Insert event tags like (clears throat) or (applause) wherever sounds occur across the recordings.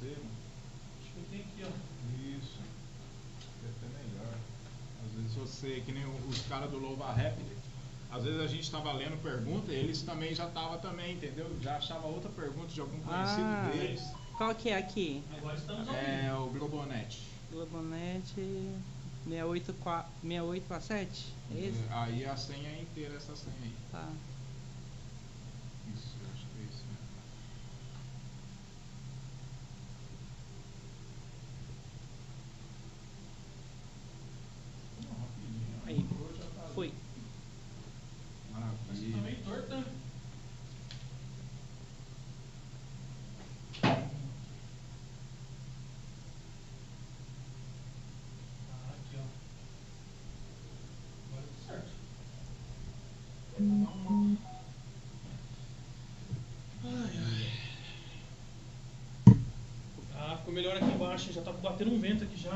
você. Acho que eu tenho aqui, ó. Isso. É até melhor. Às vezes você, que nem os caras do Louva Rap, às vezes a gente estava lendo pergunta e eles também já estavam também, entendeu? Já achava outra pergunta de algum conhecido Ah. deles. Qual que é aqui? Agora estamos vivo. É o Globonet. Globonet 684 687? É esse? Aí a senha é inteira, essa senha aí. Tá. Isso, eu acho que é isso mesmo. Não, rapidinho. Aí. Entrou, já tá ali. Foi. Mas você tá Maravilha. meio torto, né? Ah, aqui, ó. Agora tá certo. Ai, ai. Ah, ficou melhor aqui embaixo, já tá batendo um vento aqui já.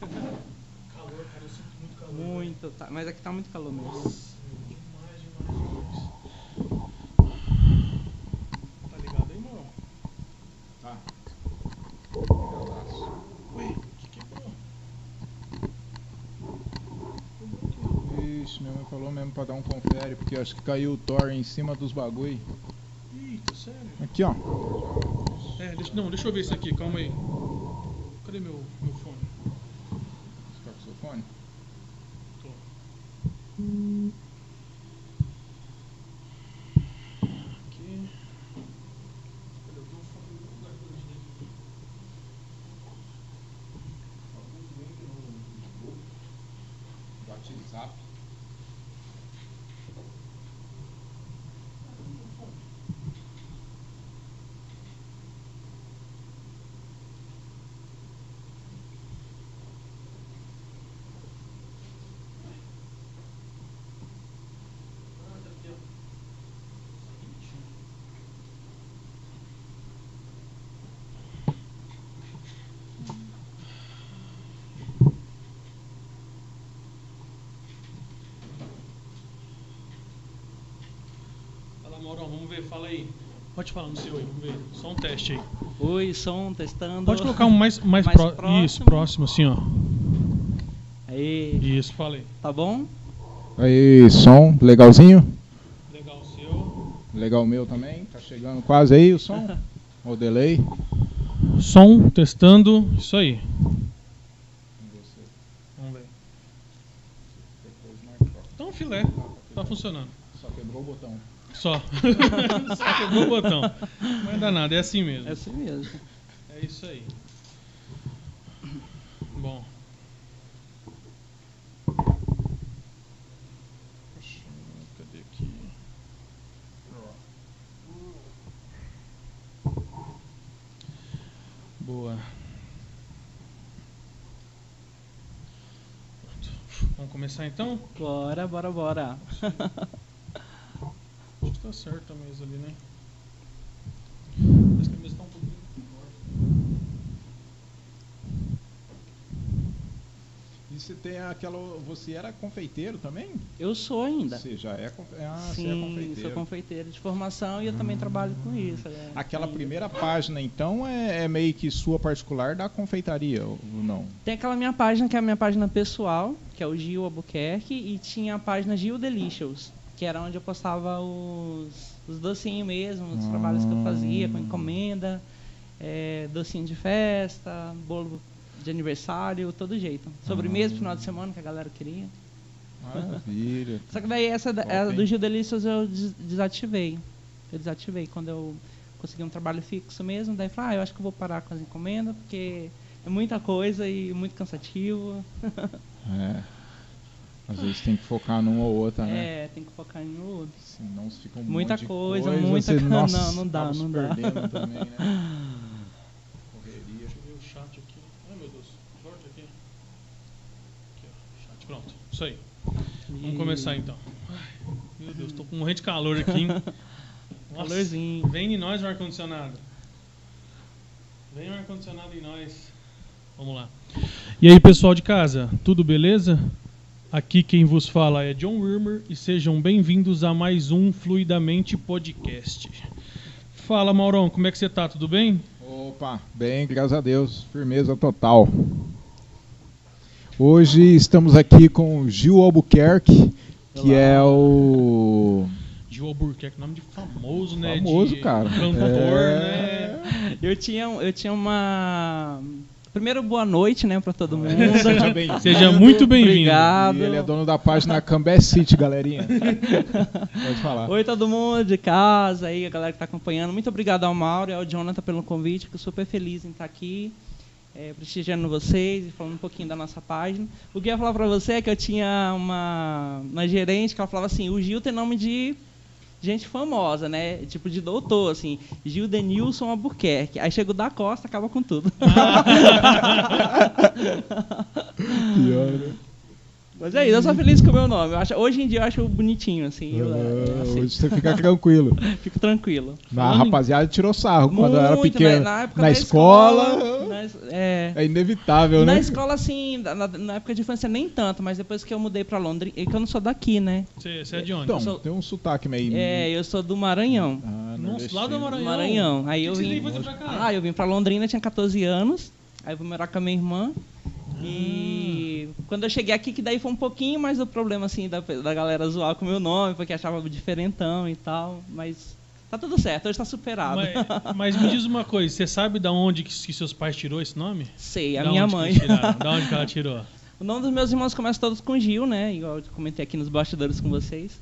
Calor, cara, eu sinto muito calor. Muito, tá. Mas aqui tá muito calor mesmo. Nossa, demais, demais, demais. Tá ligado aí, mano? Tá. Ligadaço. Ué, o que quebrou? Ixi, minha mãe falou mesmo pra dar um confere, porque acho que caiu o Thor em cima dos bagulho. Eita, sério? Aqui, ó. É, deixa, não, deixa eu ver isso aqui, calma aí. Cadê meu, meu fone? Você tá com o seu fone? Tô. Aqui. Cadê o meu fone? Vou lugar que eu deixei aqui. WhatsApp. Ah, tá aqui, ó. Seguinte. Fala, Maurão, vamos ver, fala aí. Pode falar no seu aí, vamos ver. Só um teste aí. Oi, som, testando. Pode colocar um mais, mais, Mais pró- próximo. Isso, próximo, assim, ó. Aí, Isso, fala aí. tá bom? Aí, som, legalzinho? Legal o seu. Legal o meu também. Tá chegando quase aí o som. (laughs) o delay. Som, testando, isso aí. Vamos ver. Então, filé. Tá funcionando. Só quebrou o botão. Só. (laughs) Só quebrou o botão. Não dá nada, é assim mesmo. É assim mesmo. É isso aí. Bom. Cadê aqui? Boa. Vamos começar então? Bora, bora, bora. (laughs) Tá certo a mesa ali, né? Parece que a mesa tá um pouquinho forte. E você tem aquela. Você era confeiteiro também? Eu sou ainda. Você já é, confe- ah, você é Sim, confeiteiro. sou confeiteiro de formação e eu também trabalho com isso. é. Aquela Ainda. primeira página, então, é, é meio que sua particular da confeitaria, ou não? Tem aquela minha página, que é a minha página pessoal, que é o Gil Albuquerque, e tinha a página Gil Delicious, que era onde eu postava os, os docinhos mesmo, os Ah. trabalhos que eu fazia, com encomenda, é, docinho de festa, bolo de aniversário, todo jeito. Sobremesa pro final de semana que a galera queria. Maravilha. (laughs) Só que daí essa Top, do? Gil Delicious eu des- desativei. Eu desativei quando eu consegui um trabalho fixo mesmo. Daí falei, ah, eu acho que eu vou parar com as encomendas, porque é muita coisa e muito cansativo. (laughs) É. Às vezes tem que focar numa ou outra, né? É, tem que focar em um outro. Senão você fica um Muita monte de coisa, coisa, muita você, (laughs) co- nossa, não, não dá, não dá. também, né? (laughs) Correria. Deixa eu ver o chat aqui. Ai meu Deus, forte aqui. Aqui, ó. Chat, pronto. Isso aí. Vamos começar então. Ai, meu Deus, tô com morrendo de calor aqui. (laughs) Calorzinho. Vem em nós o ar-condicionado. Vem o ar-condicionado em nós. Vamos lá. E aí, pessoal de casa, tudo beleza? Aqui quem vos fala é John Wilmer e sejam bem-vindos a mais um Fluidamente Podcast. Fala, Maurão, como é que você tá? Tudo bem? Opa, bem, graças a Deus, firmeza total. Hoje estamos aqui com o Gil Albuquerque, que Olá. é o. Gil Albuquerque, nome de famoso, né? Famoso, de cara. Cantor, É. né? Eu tinha, eu tinha uma. Primeiro, boa noite, né, pra todo mundo. Seja bem-vindo. Seja muito bem-vindo. Obrigado. E ele é dono da página Cambé City, galerinha. Pode falar. Oi, todo mundo de casa aí, a galera que tá acompanhando. Muito obrigado ao Mauro e ao Jonathan pelo convite. Fico super feliz em estar aqui, é, prestigiando vocês e falando um pouquinho da nossa página. O que eu ia falar pra você é que eu tinha uma, uma gerente que ela falava assim: o Gil tem nome de gente famosa, né? Tipo de doutor, assim. Gil Denilson Albuquerque. Aí chega o da Costa, acaba com tudo. (laughs) Pior, né? Mas é isso, eu sou feliz com o meu nome. Eu acho, hoje em dia eu acho bonitinho, assim. Eu, eu aceito. Hoje você fica (laughs) tranquilo. Fico tranquilo. A rapaziada tirou sarro quando eu era Muito, pequeno. né? Na, época Na da escola, na é. é inevitável, Na né? escola, assim, na, na época de infância nem tanto, mas depois que eu mudei pra Londrina, é que eu não sou daqui, né? Você, é de onde? Então, sou- tem um sotaque meio. É, eu sou do Maranhão. Ah, Nossa, lá do. Maranhão. Maranhão. Aí eu que você vim. veio fazer pra cá? Ah, eu vim pra Londrina, tinha 14 anos. Aí eu fui morar com a minha irmã. E quando eu cheguei aqui, que daí foi um pouquinho mais do problema, assim, da, da galera zoar com o meu nome, porque achava diferentão e tal. Mas tá tudo certo, hoje tá superado. Mas, (laughs) mas me diz uma coisa, você sabe da onde que, que seus pais tirou esse nome? Sei, a Da minha mãe. (laughs) Da onde que ela tirou? O nome dos meus irmãos começa todos com Gil, né? Igual eu comentei aqui nos bastidores com vocês.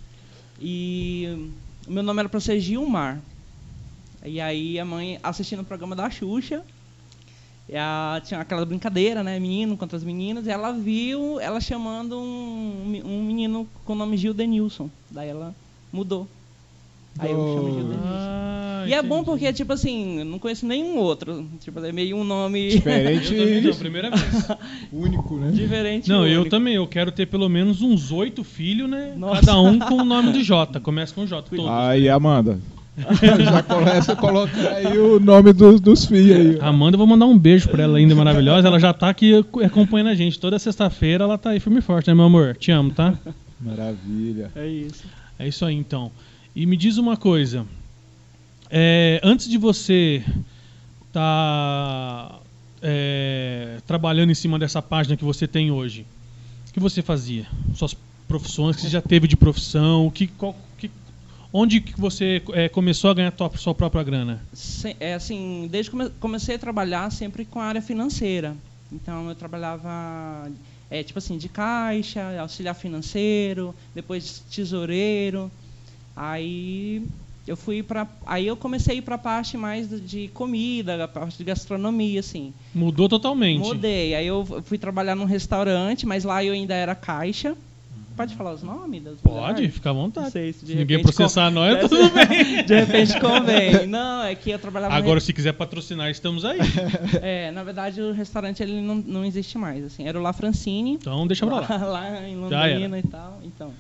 E o meu nome era pra ser Gilmar. E aí a mãe assistindo o programa da Xuxa, e a- tinha aquela brincadeira, né? Menino contra as meninas, e ela viu ela chamando um, um menino com o nome Gil Denilson. Daí ela mudou. Aí eu chamo Gil Oh. Denilson. Ah, E é bom porque, tipo assim, eu não conheço nenhum outro. Tipo, é meio um nome Diferente. (laughs) Eu também não, primeira vez. (laughs) único, né? diferente. Não, eu único. também. Eu quero ter pelo menos uns oito filhos, né? Nossa. Cada um com o nome do J. Começa com J, (laughs) todos. Aí, Amanda. (laughs) Já começa a colocar aí o nome dos, dos filhos aí. ó. Amanda, eu vou mandar um beijo pra ela ainda, maravilhosa. Ela já tá aqui acompanhando a gente. Toda sexta-feira ela tá aí firme e forte, né, meu amor? Te amo, tá? Maravilha. É isso. É isso aí, então. E me diz uma coisa. É, antes de você tá é, trabalhando em cima dessa página que você tem hoje, o que você fazia? Suas profissões que você já teve de profissão? Que, qual- que- onde que você é, começou a ganhar tua, sua própria grana? Se- é assim, desde que come- comecei a trabalhar sempre com a área financeira. Então eu trabalhava é, tipo assim, de caixa, auxiliar financeiro, depois tesoureiro. Aí eu fui para aí eu comecei a ir para a parte mais de comida, a parte de gastronomia assim. Mudou totalmente. Mudei. Aí eu fui trabalhar num restaurante, mas lá eu ainda era caixa. Pode falar os nomes? das Pode, lugares? fica à Não vontade. sei se de Se ninguém processar con- nós, de- tudo bem. (laughs) De repente convém. Não, é que eu trabalhava no Agora, se quiser patrocinar, estamos aí. É, na verdade o restaurante ele não, não existe mais, assim. Era o La Francine. Então, deixa pra lá. (laughs) lá em. Londrina e tal, então.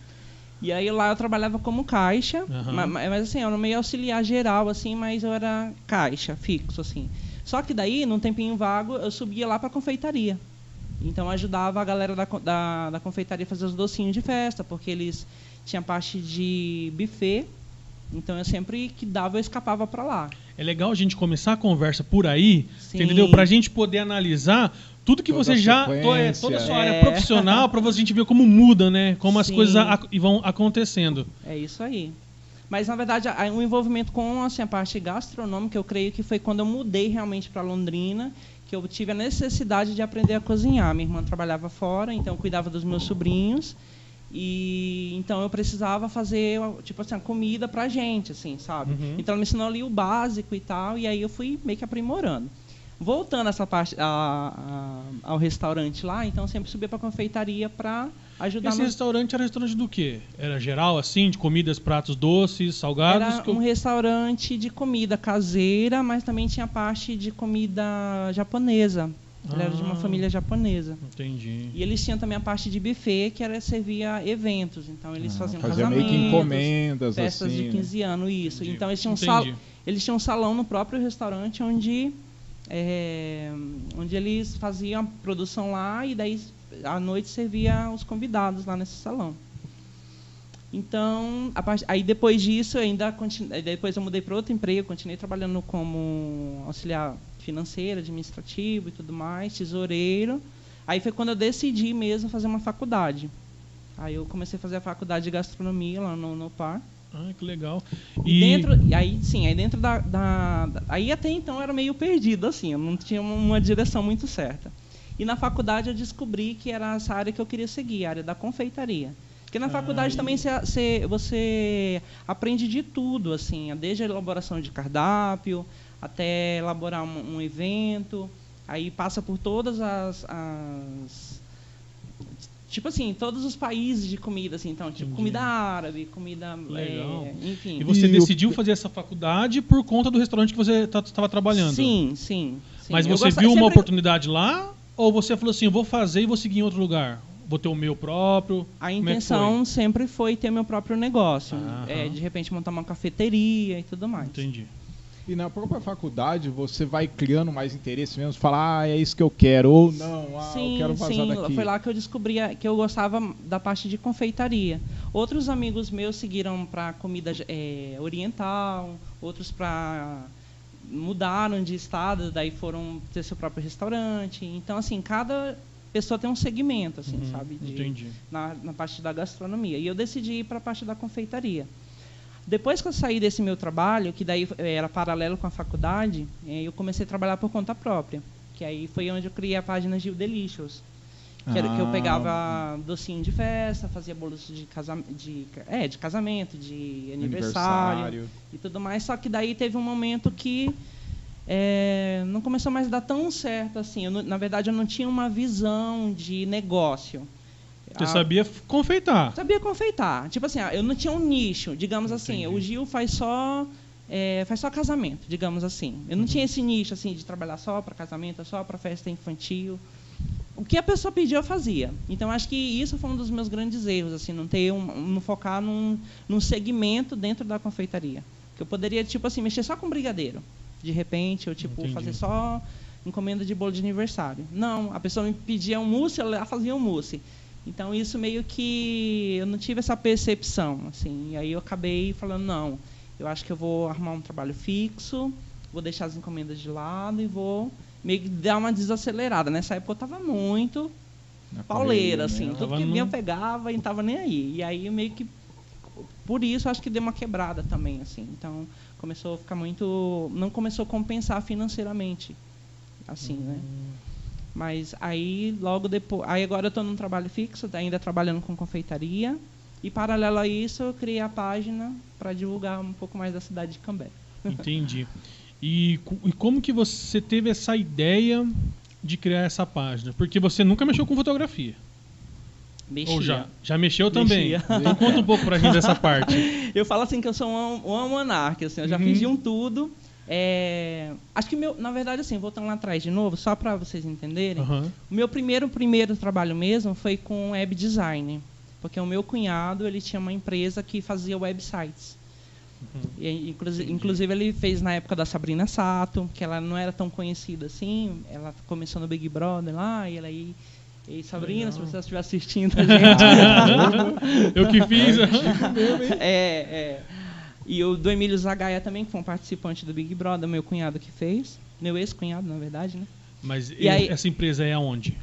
E aí lá eu trabalhava como caixa, Aham. ma- ma- mas, assim, eu era meio auxiliar geral assim, mas eu era caixa, fixo assim. Só que daí, num tempinho vago, eu subia lá pra confeitaria. Então ajudava a galera da, da, da confeitaria a fazer os docinhos de festa, porque eles tinham parte de buffet. Então eu sempre que dava eu escapava pra lá. É legal a gente começar a conversa por aí, Sim. entendeu? Pra gente poder analisar tudo que Toda você a já. é, toda a sua É. área profissional, você- a gente ver como muda, né? Como as Sim. coisas a- vão acontecendo. É isso aí. Mas na verdade, a- o envolvimento com assim, a parte gastronômica, eu creio que foi quando eu mudei realmente para Londrina, que eu tive a necessidade de aprender a cozinhar. Minha irmã trabalhava fora, então eu cuidava dos meus sobrinhos. E então eu precisava fazer tipo assim, a comida pra gente, assim, sabe? Uhum. Então ela me ensinou ali o básico e tal, e aí eu fui meio que aprimorando. Voltando essa parte a- a- ao restaurante lá, então eu sempre subia para confeitaria para ajudar Esse meus restaurante era restaurante do quê? Era geral, assim, de comidas, pratos doces, salgados? Era que eu- um restaurante de comida caseira, mas também tinha parte de comida japonesa. Ele era de uma Ah. família japonesa. Entendi. E eles tinham também a parte de buffet, que era servia eventos. Então eles Ah, faziam fazia casamentos, meio que encomendas, festas assim. de né? 15 anos, isso. Entendi. Então eles tinham, um sal, eles tinham um salão no próprio restaurante onde, é, onde eles faziam a produção lá e daí à noite servia os convidados lá nesse salão. Então, a parte- aí depois disso, ainda depois eu mudei para outro emprego, continuei trabalhando como auxiliar financeiro, administrativo e tudo mais, tesoureiro. Aí foi quando eu decidi mesmo fazer uma faculdade. Aí eu comecei a fazer a faculdade de gastronomia lá no, no PAR. Ah, que legal. E, dentro, e aí sim, aí dentro da, da, da- Aí até então era meio perdido, assim, eu não tinha uma, direção muito certa. E na faculdade eu descobri que era essa área que eu queria seguir, a área da confeitaria. Porque na Ah, faculdade e- também você, você, você aprende de tudo, assim, desde a elaboração de cardápio até elaborar um, um evento. Aí passa por todas as, as tipo assim, todos os países de comida, assim, então, tipo Entendi. comida árabe, comida, Legal. é, enfim. E você E decidiu fazer essa faculdade por conta do restaurante que você estava trabalhando? Sim, sim. sim. Mas Eu você gosto- viu uma sempre- oportunidade lá? Ou você falou assim, eu vou fazer e vou seguir em outro lugar? Vou ter o meu próprio? A é intenção sempre foi ter meu próprio negócio. Aham. É, de repente montar uma cafeteria e tudo mais. Entendi. E na própria faculdade você vai criando mais interesse mesmo, falar, ah, é isso que eu quero, ou não, ah, eu sim, quero vazar sim. daqui. Foi lá que eu descobri que eu gostava da parte de confeitaria. Outros amigos meus seguiram para comida é, oriental, outros para mudaram de estado, daí foram ter seu próprio restaurante. Então, assim, cada pessoa tem um segmento, assim, Uhum, sabe? de- Entendi. na, na parte da gastronomia. E eu decidi ir para a parte da confeitaria. Depois que eu saí desse meu trabalho, que daí eh, era paralelo com a faculdade, eh, eu comecei a trabalhar por conta própria. Que aí foi onde eu criei a página Gil Delicious. Que, era, que eu Ah. pegava docinho de festa, fazia bolos de, casam de, é, de casamento, de aniversário, e tudo mais. Só que daí teve um momento que é, não começou mais a dar tão certo assim. Eu na verdade, eu não tinha uma visão de negócio. Você A- sabia f- confeitar. Sabia confeitar. Tipo assim, ah, eu não tinha um nicho, digamos assim. Entendi. O Gil faz só é, faz só casamento, digamos assim. Eu não Uhum. tinha esse nicho assim de trabalhar só para casamento, só para festa infantil. O que a pessoa pedia eu fazia. Então acho que isso foi um dos meus grandes erros, assim, não ter um, não focar num, num segmento dentro da confeitaria. Que eu poderia tipo assim mexer só com brigadeiro. De repente, eu tipo Entendi. fazer só encomenda de bolo de aniversário. Não, a pessoa me pedia um mousse, ela fazia um mousse. Então isso meio que eu não tive essa percepção, assim. E aí eu acabei falando não, eu acho que eu vou arrumar um trabalho fixo, vou deixar as encomendas de lado e vou meio que dar uma desacelerada. Nessa época eu estava muito Na pauleira, assim, né? tudo que vinha eu pegava e não tava nem aí. E aí meio que por isso acho que deu uma quebrada também, assim. Então começou a ficar muito, não começou a compensar financeiramente, assim, né? Mas aí logo depois, aí agora eu estou num trabalho fixo, ainda trabalhando com confeitaria. E paralelo a isso, eu criei a página para divulgar um pouco mais da cidade de Cambé. Entendi. E, e como que você teve essa ideia de criar essa página? Porque você nunca mexeu com fotografia. Mexia. Ou já? Já mexeu também? Mexia. Então conta um pouco pra gente dessa (laughs) parte. Eu falo assim que eu sou um, um almanac, assim, eu já Uhum. fiz de um tudo. É, acho que meu, na verdade assim, voltando lá atrás de novo, só para vocês entenderem, Aham. o meu primeiro primeiro trabalho mesmo foi com web design, porque o meu cunhado ele tinha uma empresa que fazia websites. Uhum. E, inclusive, inclusive ele fez na época da Sabrina Sato, que ela não era tão conhecida assim, ela começou no Big Brother lá e ela aí e Sabrina, se Legal. você estiver assistindo a (laughs) gente, Eu que fiz. (laughs) é, é. E o do Emílio Zagaia também, que foi um participante do Big Brother, meu cunhado que fez. Meu ex-cunhado, na verdade, né? Mas E aí- essa empresa é aonde?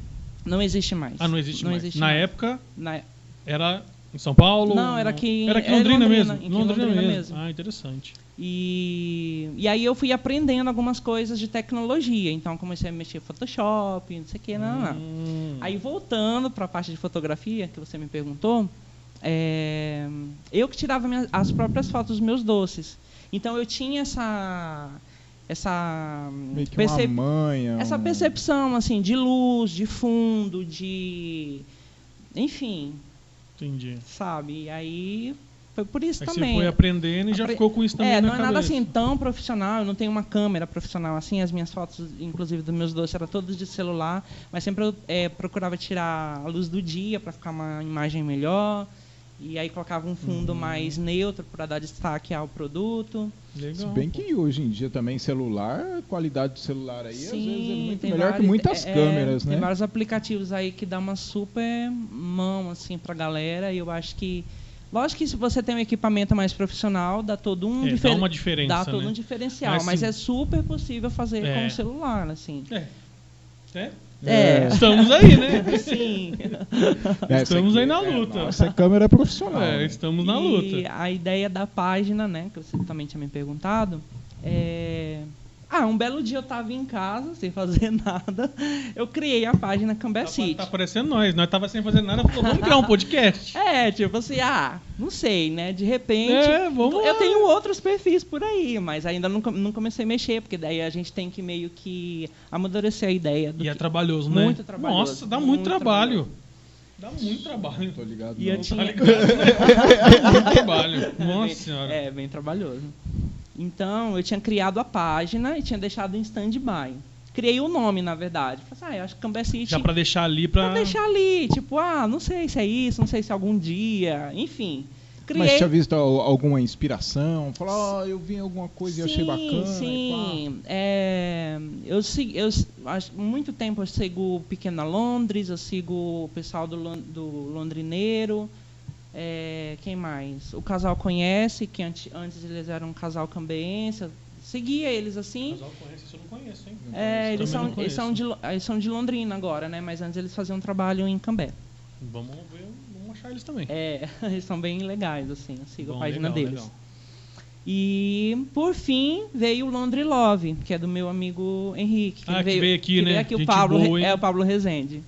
Não existe mais. Ah, não existe mais. existe Na mais. época Na- era em São Paulo? Não, era aqui em- Era aqui em era Londrina, Londrina, mesmo. em Londrina mesmo. Ah, interessante. E, e aí eu fui aprendendo algumas coisas de tecnologia. Então comecei a mexer em Photoshop, não sei o que, não, não. Hum. Aí voltando para a parte de fotografia que você me perguntou, é, eu que tirava minha- as próprias fotos dos meus doces. Então eu tinha essa essa Meio que percep- uma manha. essa percepção assim de luz, de fundo, de enfim, Entendi. sabe? E aí foi por isso Aí você também. foi aprendendo e já Apre- ficou com isso também É, na não é nada cabeça. assim tão profissional, eu não tenho uma câmera profissional assim, as minhas fotos, inclusive dos meus doces, eram todas de celular, mas sempre eu é, procurava tirar a luz do dia para ficar uma imagem melhor, e aí colocava um fundo Uhum. mais neutro para dar destaque ao produto. Legal. Se bem que hoje em dia também celular, a qualidade do celular aí às vezes é muito tem melhor que vários- muitas é, é, câmeras, Tem né? vários aplicativos aí que dá uma super mão assim pra galera, e eu acho que Lógico que se você tem um equipamento mais profissional, dá todo um É, dá uma diferença, dá todo né? um diferencial, Mas mas, se- é super possível fazer É. com o celular, assim. É. É? É. Estamos aí, né? Sim. Essa Estamos aqui- aí na é, luta. Nossa câmera é profissional. É, né? estamos na e luta. a ideia da página, né, que você também tinha me perguntado, é... Ah, um belo dia eu tava em casa, sem fazer (laughs) nada, eu criei a página Cambé Tá, City. tá aparecendo nós. Nós tava sem fazer nada, falou, vamos criar um podcast. (laughs) É, tipo assim, ah, não sei, né? De repente. É, vamos eu lá. tenho outros perfis por aí, mas ainda não, não comecei a mexer, porque daí a gente tem que meio que amadurecer a ideia do E é que- trabalhoso, né? Muito trabalhoso, Nossa, dá muito, muito trabalho. Dá muito trabalho. Tô ligado. E eu não. tinha- Tá ligado? (laughs) Dá muito trabalho. É Nossa bem- senhora. É, bem trabalhoso. Então, eu tinha criado a página e tinha deixado em stand-by. Criei o nome, na verdade. Falei assim, ah, eu acho que Cambé City... Já pra deixar ali pra. pra deixar ali, tipo, ah, não sei se é isso, não sei se é algum dia, enfim. Criei... Mas tinha visto al- alguma inspiração? Falou, ó, eu vi alguma coisa e achei Sim, bacana. Sim, é, eu sigo, eu acho muito tempo eu sigo Pequena Londres, eu sigo o pessoal do, do Londrineiro, é, quem mais? O casal conhece, que antes, antes eles eram um casal cambeense, seguia eles assim. Casal conhece, isso eu não conheço, hein? É, eles, Também são, não eles, são conheço. de, Lo- eles são de Londrina agora, né? Mas antes eles faziam um trabalho em Cambé. Vamos ver, vamos achar eles também. É, (laughs) eles são bem legais, assim, eu sigo Bom, a página legal, deles. legal. E, por fim, veio o Londre Love, que é do meu amigo Henrique. Ah, que veio aqui, que né? Veio aqui o Pablo, boa, é o Pablo Rezende.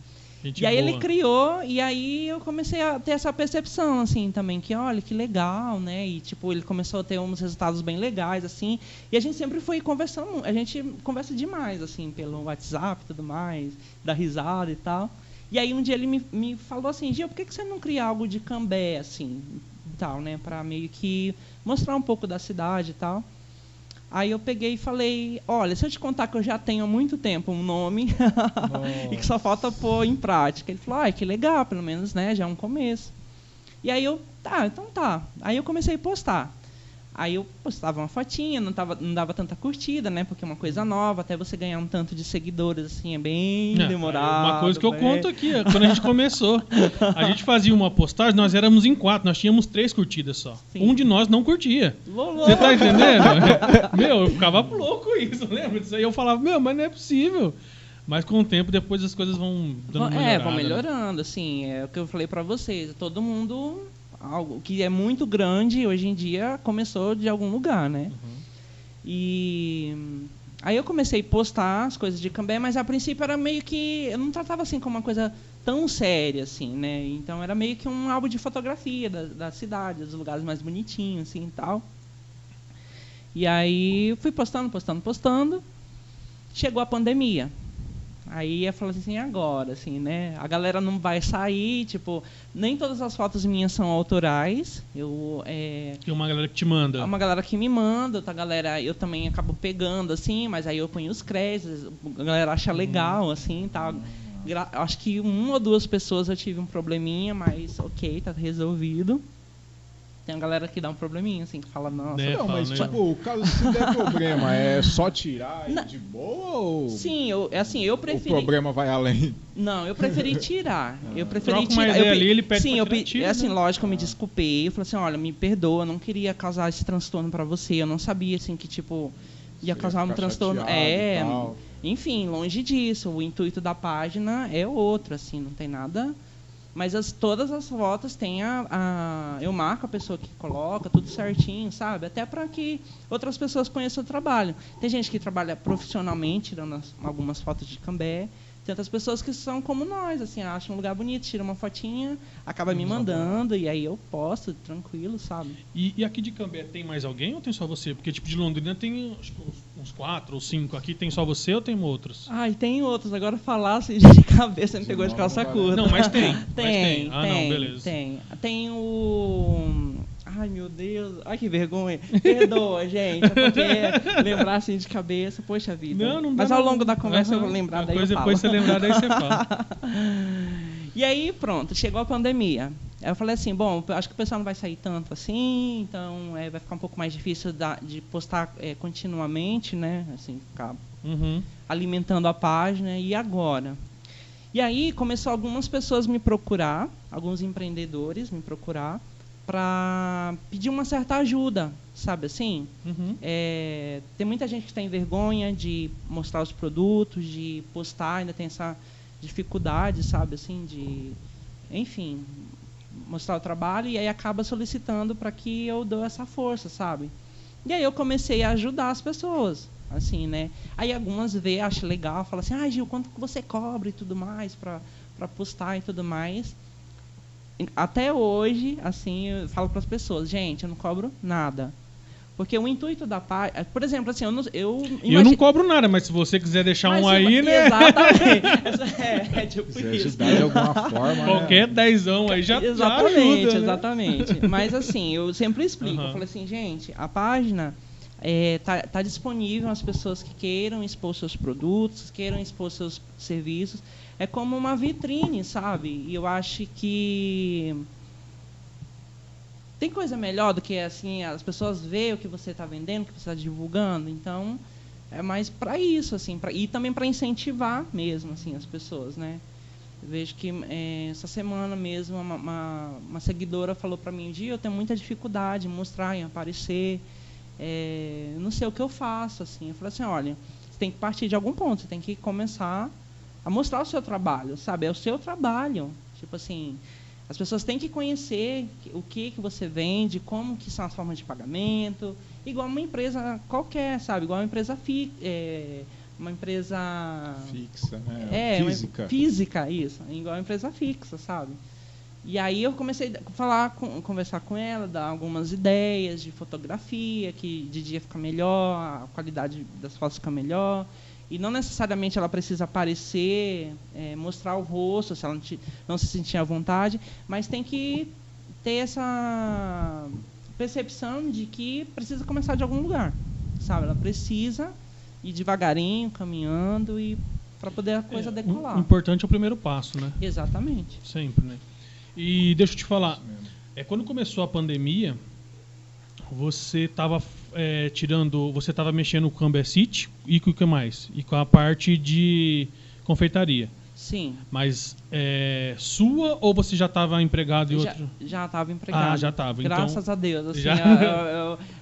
Gente e aí boa. ele criou, e aí eu comecei a ter essa percepção, assim, também, que olha, que legal, né? E, tipo, ele começou a ter uns resultados bem legais, assim. E a gente sempre foi conversando, a gente conversa demais, assim, pelo WhatsApp e tudo mais, dá risada e tal. E aí um dia ele me, me falou assim, Gil, por que, que você não cria algo de cambé, assim, e tal, né? Pra meio que mostrar um pouco da cidade e tal. Aí eu peguei e falei, olha, se eu te contar que eu já tenho há muito tempo um nome (laughs) e que só falta pôr em prática. Ele falou, ah, que legal, pelo menos, né, já é um começo. E aí eu, tá, então tá. Aí eu comecei a postar. Aí eu postava uma fotinha, não, tava, não dava tanta curtida, né, porque é uma coisa nova, até você ganhar um tanto de seguidores, assim, é bem É, demorado. Uma coisa que eu conto aqui, ó, quando a gente começou, a gente fazia uma postagem, nós éramos em quatro, nós tínhamos três curtidas só. Sim. Um de nós não curtia. Lolo. Você tá entendendo? (laughs) meu, eu ficava louco isso, lembra disso aí? Eu falava, meu, mas não é possível. Mas com o tempo, depois as coisas vão dando uma. É, vão né? melhorando, assim, é o que eu falei pra vocês. Todo mundo, algo que é muito grande hoje em dia, começou de algum lugar, né? Uhum. E aí eu comecei a postar as coisas de Cambé, mas a princípio era meio que eu não tratava assim como uma coisa tão séria assim, né? Então era meio que um álbum de fotografia da, da cidade, dos lugares mais bonitinhos assim, e tal. E aí fui postando, postando, postando. Chegou a pandemia. Aí eu falei assim, agora, assim, né? A galera não vai sair, tipo, nem todas as fotos minhas são autorais. Eu é, Tem uma galera que te manda. é uma galera que me manda, outra galera eu também acabo pegando, assim, mas aí eu ponho os créditos, a galera acha legal, assim, tá. Acho que uma ou duas pessoas eu tive um probleminha, mas ok, tá resolvido. Tem uma galera que dá um probleminha, assim, que fala, nossa. Né? Não, mas né? tipo, caso se der problema, é só tirar e de boa ou Sim, eu, é assim, eu o preferi. problema vai além? Não, eu preferi tirar. Eu preferi Troca uma tirar. ideia eu pe- ali, ele pede Sim, eu tirar, pe- tira, é assim, né? lógico, eu me desculpei. Eu falei assim, olha, me perdoa, eu não queria causar esse transtorno pra você. Eu não sabia, assim, que, tipo, ia Você causar um ficar transtorno. É, enfim, longe disso. O intuito da página é outro, assim, não tem nada. Mas as, todas as fotos tem a, a- Eu marco a pessoa que coloca, tudo certinho, sabe? Até para que outras pessoas conheçam o trabalho. Tem gente que trabalha profissionalmente, tirando as- algumas fotos de cambé. Tem outras pessoas que são como nós, assim, acham um lugar bonito, tira uma fotinha, acaba me mandando, e aí eu posto, tranquilo, sabe? E, e aqui de Cambé tem mais alguém ou tem só você? Porque tipo de Londrina tem acho que uns, uns quatro ou cinco. Aqui tem só você ou tem outros? Ah, e tem outros. Agora falar assim de (laughs) cabeça me pegou de calça não curta. Não, mas tem, (laughs) mas tem, tem. Ah, não, tem, beleza. Tem. Tem o. Ai, meu Deus. Ai, que vergonha. Perdoa, (laughs) gente. É porque lembrar assim de cabeça, poxa vida. Não, não Mas ao longo da conversa eu Aham. vou lembrar, daí coisa eu depois você lembrar, daí você fala. (laughs) E aí, pronto, chegou a pandemia. Eu falei assim, bom, eu acho que o pessoal não vai sair tanto assim, então é, vai ficar um pouco mais difícil da- de postar é, continuamente, né? Assim, ficar Uhum. alimentando a página. E agora? E aí começou algumas pessoas me procurar, alguns empreendedores me procurar, para pedir uma certa ajuda, sabe assim? Uhum. É, tem muita gente que tem vergonha de mostrar os produtos, de postar, ainda tem essa dificuldade, sabe assim, de, enfim, mostrar o trabalho e aí acaba solicitando para que eu dou essa força, sabe? E aí eu comecei a ajudar as pessoas, assim, né? Aí algumas vê, acham legal, falam assim, ah, Gil, quanto que você cobra e tudo mais para para postar e tudo mais. Até hoje, assim, eu falo para as pessoas, gente, eu não cobro nada. Porque o intuito da página, por exemplo, assim, eu não, eu, E eu não cobro nada, mas se você quiser deixar Mas um aí, né? Exatamente. (laughs) É, é tipo Se isso. ajudar de alguma forma. né? Qualquer dezão aí já, já exatamente, ajuda, né? exatamente. Mas assim, eu sempre explico. Aham. Eu falei assim, gente, a página é, tá, tá disponível às pessoas que queiram expor seus produtos, queiram expor seus serviços. É como uma vitrine, sabe? E eu acho que tem coisa melhor do que assim as pessoas verem o que você está vendendo, o que você está divulgando. Então é mais para isso, assim, pra, e também para incentivar mesmo, assim, as pessoas, né? Eu vejo que eh, essa semana mesmo uma, uma, uma seguidora falou para mim, dia eu tenho muita dificuldade em mostrar, em aparecer, eu não sei o que eu faço, assim. Eu falei assim, olha, você tem que partir de algum ponto, você tem que começar a mostrar o seu trabalho, sabe? É o seu trabalho, tipo assim, as pessoas têm que conhecer o que que você vende, como que são as formas de pagamento, igual uma empresa qualquer, sabe? Igual uma empresa fi, eh, uma empresa Fixa, né? é, uma Física. física, isso. Igual uma empresa fixa, sabe? E aí eu comecei a falar, com, conversar com ela, dar algumas ideias de fotografia, que de dia fica melhor, a qualidade das fotos fica melhor. E não necessariamente ela precisa aparecer, é, mostrar o rosto, se ela não, te- não se sentir à vontade, mas tem que ter essa percepção de que precisa começar de algum lugar, sabe? Ela precisa ir devagarinho, caminhando e para poder a coisa É, decolar. O importante é o primeiro passo, né? Exatamente. Sempre, né? E deixa eu te falar, é quando começou a pandemia, você estava tirando, você estava mexendo com o Canva City e com o que mais? E com a parte de confeitaria. Sim. Mas é, sua ou você já estava empregado em Já, outro? já estava empregado. Ah, já estava. Então, Graças a Deus. Assim, já-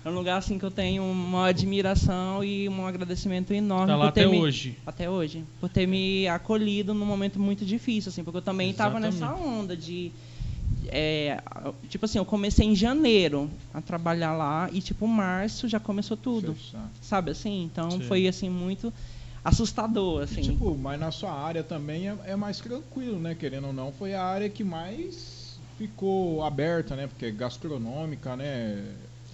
é, um lugar assim que eu tenho uma admiração e um agradecimento enorme tá lá até me, hoje. até hoje, por ter me acolhido num momento muito difícil, assim, porque eu também estava nessa onda de é, tipo assim, eu comecei em janeiro a trabalhar lá e tipo março já começou tudo, Fechar. sabe assim? Então Sim. foi assim muito assustador, E, assim. tipo, mas na sua área também é, é mais tranquilo, né? Querendo ou não, foi a área que mais ficou aberta, né? Porque é gastronômica, né?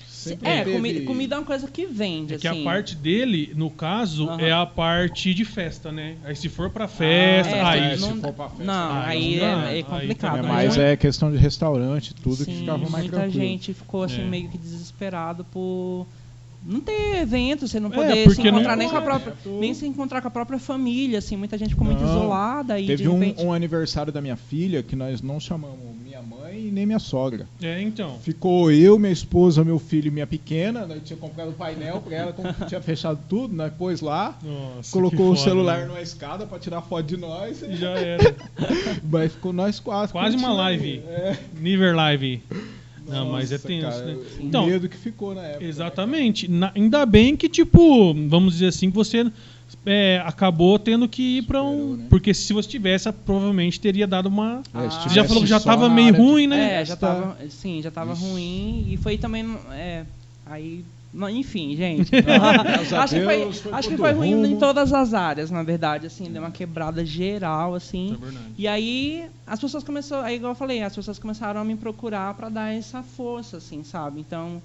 Sempre é, teve- comi- comida é uma coisa que vende, É que assim. a parte dele, no caso, Aham. é a parte de festa, né? Aí se for pra festa, é, aí. é, se não, for pra festa, não, Ah, aí não dá. é, é complicado. É mais Muito- é questão de restaurante, tudo que sim, ficava mais muita tranquilo. gente ficou assim É. meio que desesperado por não ter evento, você não É, poder se porque não encontrar nem com a pode, própria, é, tudo. nem se encontrar com a própria família, assim, muita gente ficou muito Não. isolada e Teve de um, repente um aniversário da minha filha que nós não chamamos minha mãe e nem minha sogra. É, então. Ficou eu, minha esposa, meu filho e minha pequena. Nós tinha comprado um painel pra ela, como tinha fechado tudo, nós pôs lá. (laughs) Nossa, colocou o foda, celular né? numa escada pra tirar foto de nós. E já era. (laughs) Mas ficou nós quase. Quase uma live. É. Niver Live. Não, mas é Nossa, tenso, cara, né? O Então- medo que ficou na época. né? Exatamente. Na- ainda bem que, tipo, vamos dizer assim, que você é, acabou tendo que ir pra um. Né? Porque se você tivesse, provavelmente teria dado uma. Se Ah. Você já falou que já tivesse só tava na meio área de ruim, né? É, já tava, sim, já tava Ixi. ruim e foi também, é, aí, enfim, gente. (laughs) (laughs) acho que foi, acho que foi ruim em todas as áreas, na verdade, assim, deu uma quebrada geral, assim. É. E aí as pessoas começaram, aí igual eu falei, as pessoas começaram a me procurar para dar essa força, assim, sabe? Então,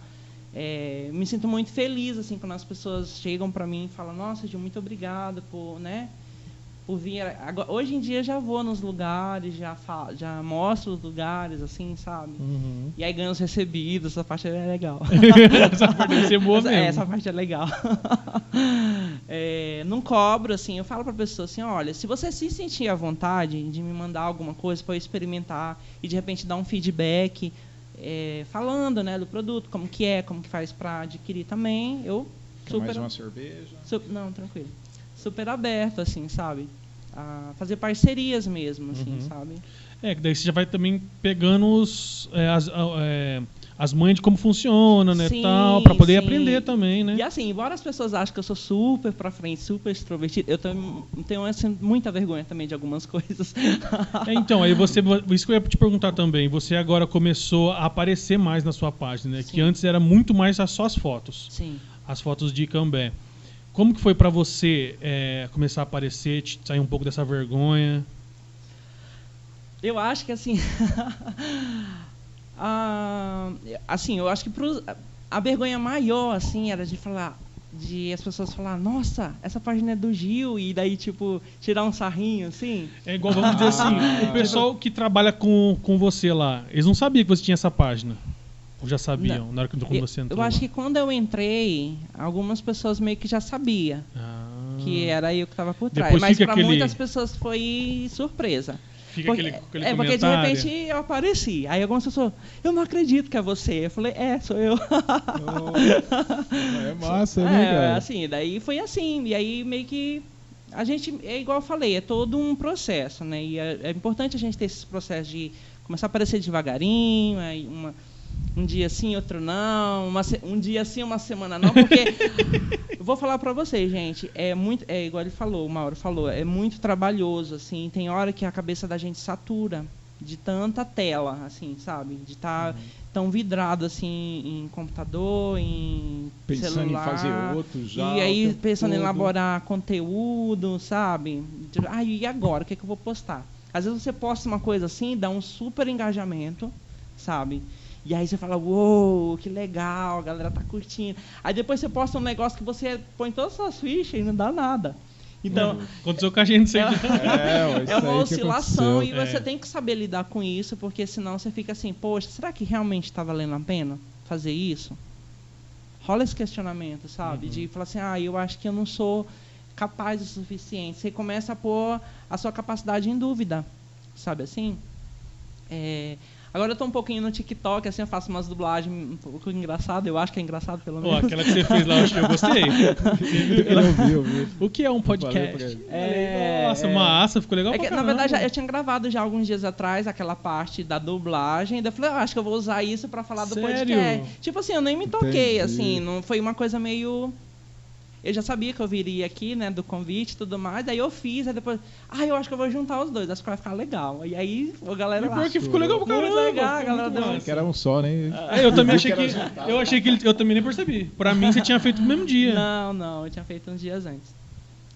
é, me sinto muito feliz, assim, quando as pessoas chegam para mim e falam, nossa, Gil, muito obrigado por, né? Por vir. Agora, hoje em dia já vou nos lugares, já, fa- já mostro os lugares, assim, sabe? Uhum. E aí ganho os recebidos, essa parte é legal. (laughs) Essa parte ser boa essa, mesmo. é, essa parte é legal. (laughs) É, não cobro, assim, eu falo pra pessoa assim, olha, se você se sentir à vontade de me mandar alguma coisa para eu experimentar e de repente dar um feedback é, falando, né, do produto, como que é, como que faz para adquirir também, eu Quer super mais uma cerveja? Su- não, tranquilo. Super aberto, assim, sabe? a fazer parcerias mesmo, assim, Uhum. sabe? É, que daí você já vai também pegando os, é, as, é, as mães de como funciona, né, Sim, tal, pra poder sim. aprender também, né? E assim, embora as pessoas achem que eu sou super pra frente, super extrovertido, eu tam- tenho assim, muita vergonha também de algumas (laughs) coisas. É, então, aí você, isso que eu ia te perguntar também, você agora começou a aparecer mais na sua página, né, que antes era muito mais só as fotos, Sim. as fotos de Cambé. Como que foi pra você é, começar a aparecer, te- sair um pouco dessa vergonha? Eu acho que assim. (laughs) ah, assim, eu acho que pros- a vergonha maior, assim, era de falar. De as pessoas falar, nossa, essa página é do Gil, e daí, tipo, tirar um sarrinho, assim. É igual, vamos dizer assim, o (laughs) pessoal que trabalha com, com você lá, eles não sabiam que você tinha essa página? Ou já sabiam, na hora que quando você entrou eu acho lá? que quando eu entrei, algumas pessoas meio que já sabiam Ah. que era eu que estava por trás. Depois Mas para aquele- muitas pessoas foi surpresa. Fica Porque- aquele, aquele é, porque de repente eu apareci. Aí algumas pessoas, eu não acredito que é você. Eu falei, é, sou eu. É massa, né, é, cara? assim, daí foi assim. E aí meio que. A gente, é igual eu falei, é todo um processo, né? E é, é importante a gente ter esse processo de começar a aparecer devagarinho, aí uma, um dia sim, outro não, uma um dia sim, uma semana não, porque (laughs) eu vou falar pra vocês, gente, é muito, é igual ele falou, o Mauro falou, é muito trabalhoso, assim, tem hora que a cabeça da gente satura de tanta tela, assim, sabe? De estar Uhum. tão vidrado assim em computador, em Pensando celular. em fazer outro já. E aí pensando em todo. elaborar conteúdo, sabe? Ah, e agora? O que, é que eu vou postar? Às vezes você posta uma coisa assim, dá um super engajamento, sabe? E aí você fala, uou, que legal, a galera tá curtindo. Aí depois você posta um negócio que você põe todas as suas fichas e não dá nada. Então, Aconteceu com a gente (laughs) aí. É, isso é uma oscilação e aconteceu. você É. tem que saber lidar com isso, porque senão você fica assim, poxa, será que realmente está valendo a pena fazer isso? Rola esse questionamento, sabe? Uhum. De falar assim, ah, eu acho que eu não sou capaz o suficiente. Você começa a pôr a sua capacidade em dúvida, sabe assim? É, Agora eu tô um pouquinho no TikTok, assim, eu faço umas dublagens um pouco engraçadas, eu acho que é engraçado pelo Ó, menos. aquela que você fez lá, eu acho que eu gostei. Eu vi, eu vi. O que é um podcast? É, Nossa, é. massa, ficou legal É pra que, na verdade, já- eu tinha gravado já alguns dias atrás aquela parte da dublagem. Daí eu falei, ah, acho que eu vou usar isso pra falar do Sério? podcast. Tipo assim, eu nem me toquei, Entendi. assim, não foi uma coisa meio. Eu já sabia que eu viria aqui, né, do convite e tudo mais. Daí eu fiz, aí depois, ah, eu acho que eu vou juntar os dois, acho que vai ficar legal. E aí, a galera E lá. que ficou legal Muito caramba. legal, a galera deu- massa. Que era um só, né? É, eu também achei que Eu achei que ele. Eu também nem percebi. Pra mim, você tinha feito no mesmo dia. Não, não, eu tinha feito uns dias antes.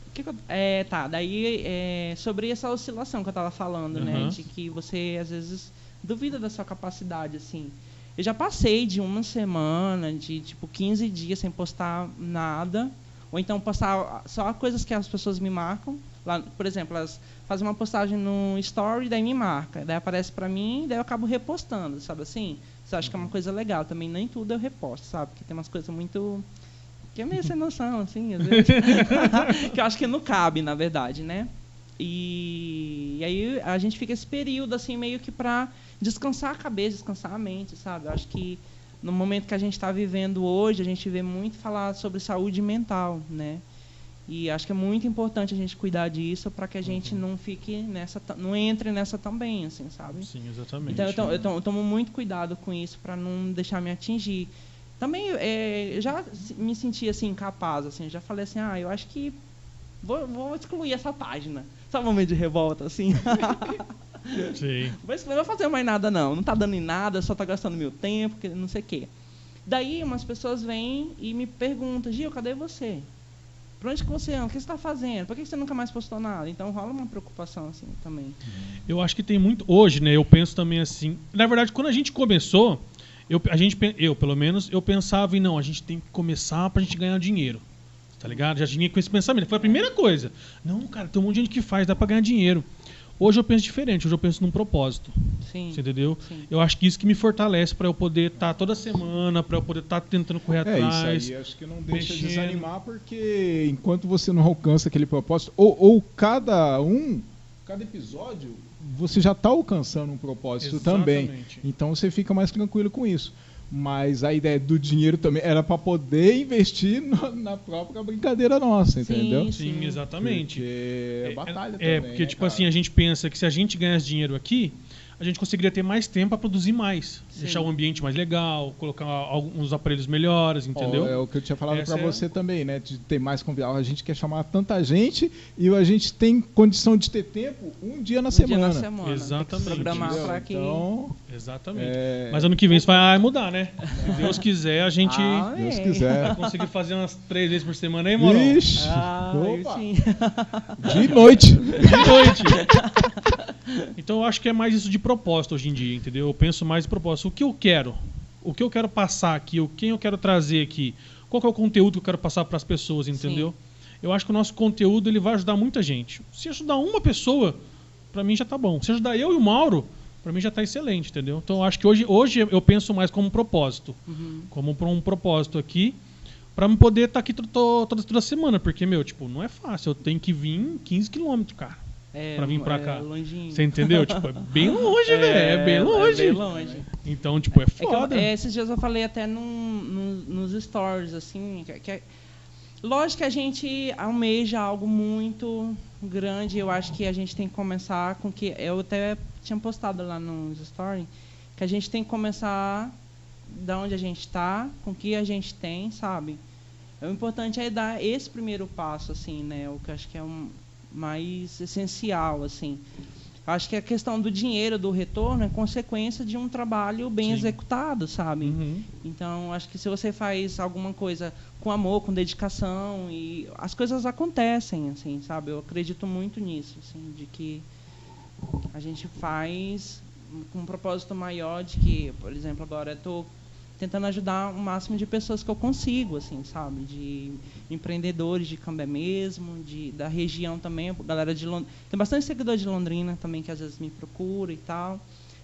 O que que eu- é, tá, daí é, sobre essa oscilação que eu tava falando, né? Uhum. De que você às vezes duvida da sua capacidade, assim. Eu já passei de uma semana, de tipo 15 dias sem postar nada. Ou então postar só coisas que as pessoas me marcam. Lá, por exemplo, elas fazem uma postagem no story, daí me marca. Daí aparece pra mim, daí eu acabo repostando, sabe assim? Você acha que é uma coisa legal. Também nem tudo eu reposto, sabe? Porque tem umas coisas muito que é meio (laughs) sem noção, assim, às vezes. (laughs) que eu acho que não cabe, na verdade, né? E, e aí a gente fica esse período, assim, meio que pra descansar a cabeça, descansar a mente, sabe? Eu acho que no momento que a gente está vivendo hoje, a gente vê muito falar sobre saúde mental, né? E acho que é muito importante a gente cuidar disso para que a gente não fique nessa, não entre nessa também, assim, sabe? Sim, exatamente. Então eu, to- eu to- eu tomo muito cuidado com isso para não deixar me atingir. Também é, já me senti assim incapaz, assim, já falei assim, ah, eu acho que vou, vou excluir essa página. Sabe um momento de revolta assim? (laughs) Sim. (laughs) excluir, não vou fazer mais nada não, não tá dando em nada, só tá gastando meu tempo, que não sei o quê. Daí umas pessoas vêm e me perguntam, Gil, cadê você? Pra onde que você anda? O que você está fazendo? Por que você nunca mais postou nada? Então rola uma preocupação assim também. Eu acho que tem muito. Hoje, né? Eu penso também assim. Na verdade, quando a gente começou, eu, a gente, eu pelo menos, eu pensava em não, a gente tem que começar pra gente ganhar dinheiro. Tá ligado? Já tinha com esse pensamento. Foi a primeira coisa. Não, cara, tem um monte de gente que faz, dá pra ganhar dinheiro. Hoje eu penso diferente, hoje eu penso num propósito. Sim. Você entendeu? Sim. Eu acho que isso que me fortalece pra eu poder estar toda semana, pra eu poder estar tentando correr É, atrás. isso aí acho que não deixa mexendo. desanimar, porque enquanto você não alcança aquele propósito, ou, ou cada um, cada episódio, você já está alcançando um propósito também. Exatamente. Então você fica mais tranquilo com isso. Mas a ideia do dinheiro também era para poder investir (laughs) no- na própria brincadeira nossa, Sim, entendeu? sim. Sim, exatamente. Porque é batalha É, também, porque, né, tipo cara? assim, a gente pensa que se a gente ganhasse dinheiro aqui, a gente conseguiria ter mais tempo para produzir mais. Sim. Deixar o ambiente mais legal, colocar alguns aparelhos melhores, entendeu? Ó, é o que eu tinha falado pra é- você também, né? De ter mais convidados. A gente quer chamar tanta gente e a gente tem condição de ter tempo um dia na Um semana. dia na semana. Exatamente. programar para que. Então, Exatamente. é, Mas ano que vem isso vai mudar, né? Se Deus quiser, a gente Ah, Deus é. quiser. vai (laughs) conseguir fazer umas três vezes por semana aí, moro? Ixi, Ah, aí opa, sim. de noite. (laughs) De noite. (laughs) Então eu acho que é mais isso de propósito hoje em dia, entendeu? Eu penso mais em propósito. O que eu quero? O que eu quero passar aqui? O quem eu quero trazer aqui? Qual que é o conteúdo que eu quero passar para as pessoas, entendeu? Eu acho que o nosso conteúdo ele vai ajudar muita gente. Se ajudar uma pessoa, para mim já tá bom. Se ajudar eu e o Mauro, para mim já tá excelente, entendeu? Então eu acho que hoje, hoje eu penso mais como um propósito, Uhum. como pra um propósito aqui, para me poder estar aqui to- to- toda, toda semana, porque meu, tipo, não é fácil. Eu tenho que vir 15 quilômetros, cara. É, Pra vir pra é cá. longinho. Você entendeu? tipo, é bem (laughs) longe, velho. É bem longe. É bem longe. Então, tipo, é É que eu- foda. é, esses dias eu falei até num- num- nos stories, assim, que, que é- lógico que a gente almeja algo muito grande, eu acho que a gente tem que começar com que, eu até tinha postado lá nos stories, que a gente tem que começar da onde a gente está, com o que a gente tem, sabe? O importante é dar esse primeiro passo, assim, né? O que eu acho que é um mais essencial, assim. Acho que a questão do dinheiro, do retorno, é consequência de um trabalho bem Sim. executado, sabe? Uhum. Então, acho que se você faz alguma coisa com amor, com dedicação, e as coisas acontecem, assim, sabe? Eu acredito muito nisso, assim, de que a gente faz com um propósito maior de que, por exemplo, agora eu estou tentando ajudar o máximo de pessoas que eu consigo, assim, sabe? De empreendedores de Cambé mesmo, de, da região também, galera de. Tem bastante seguidor de Londrina também que às vezes me procura e tal.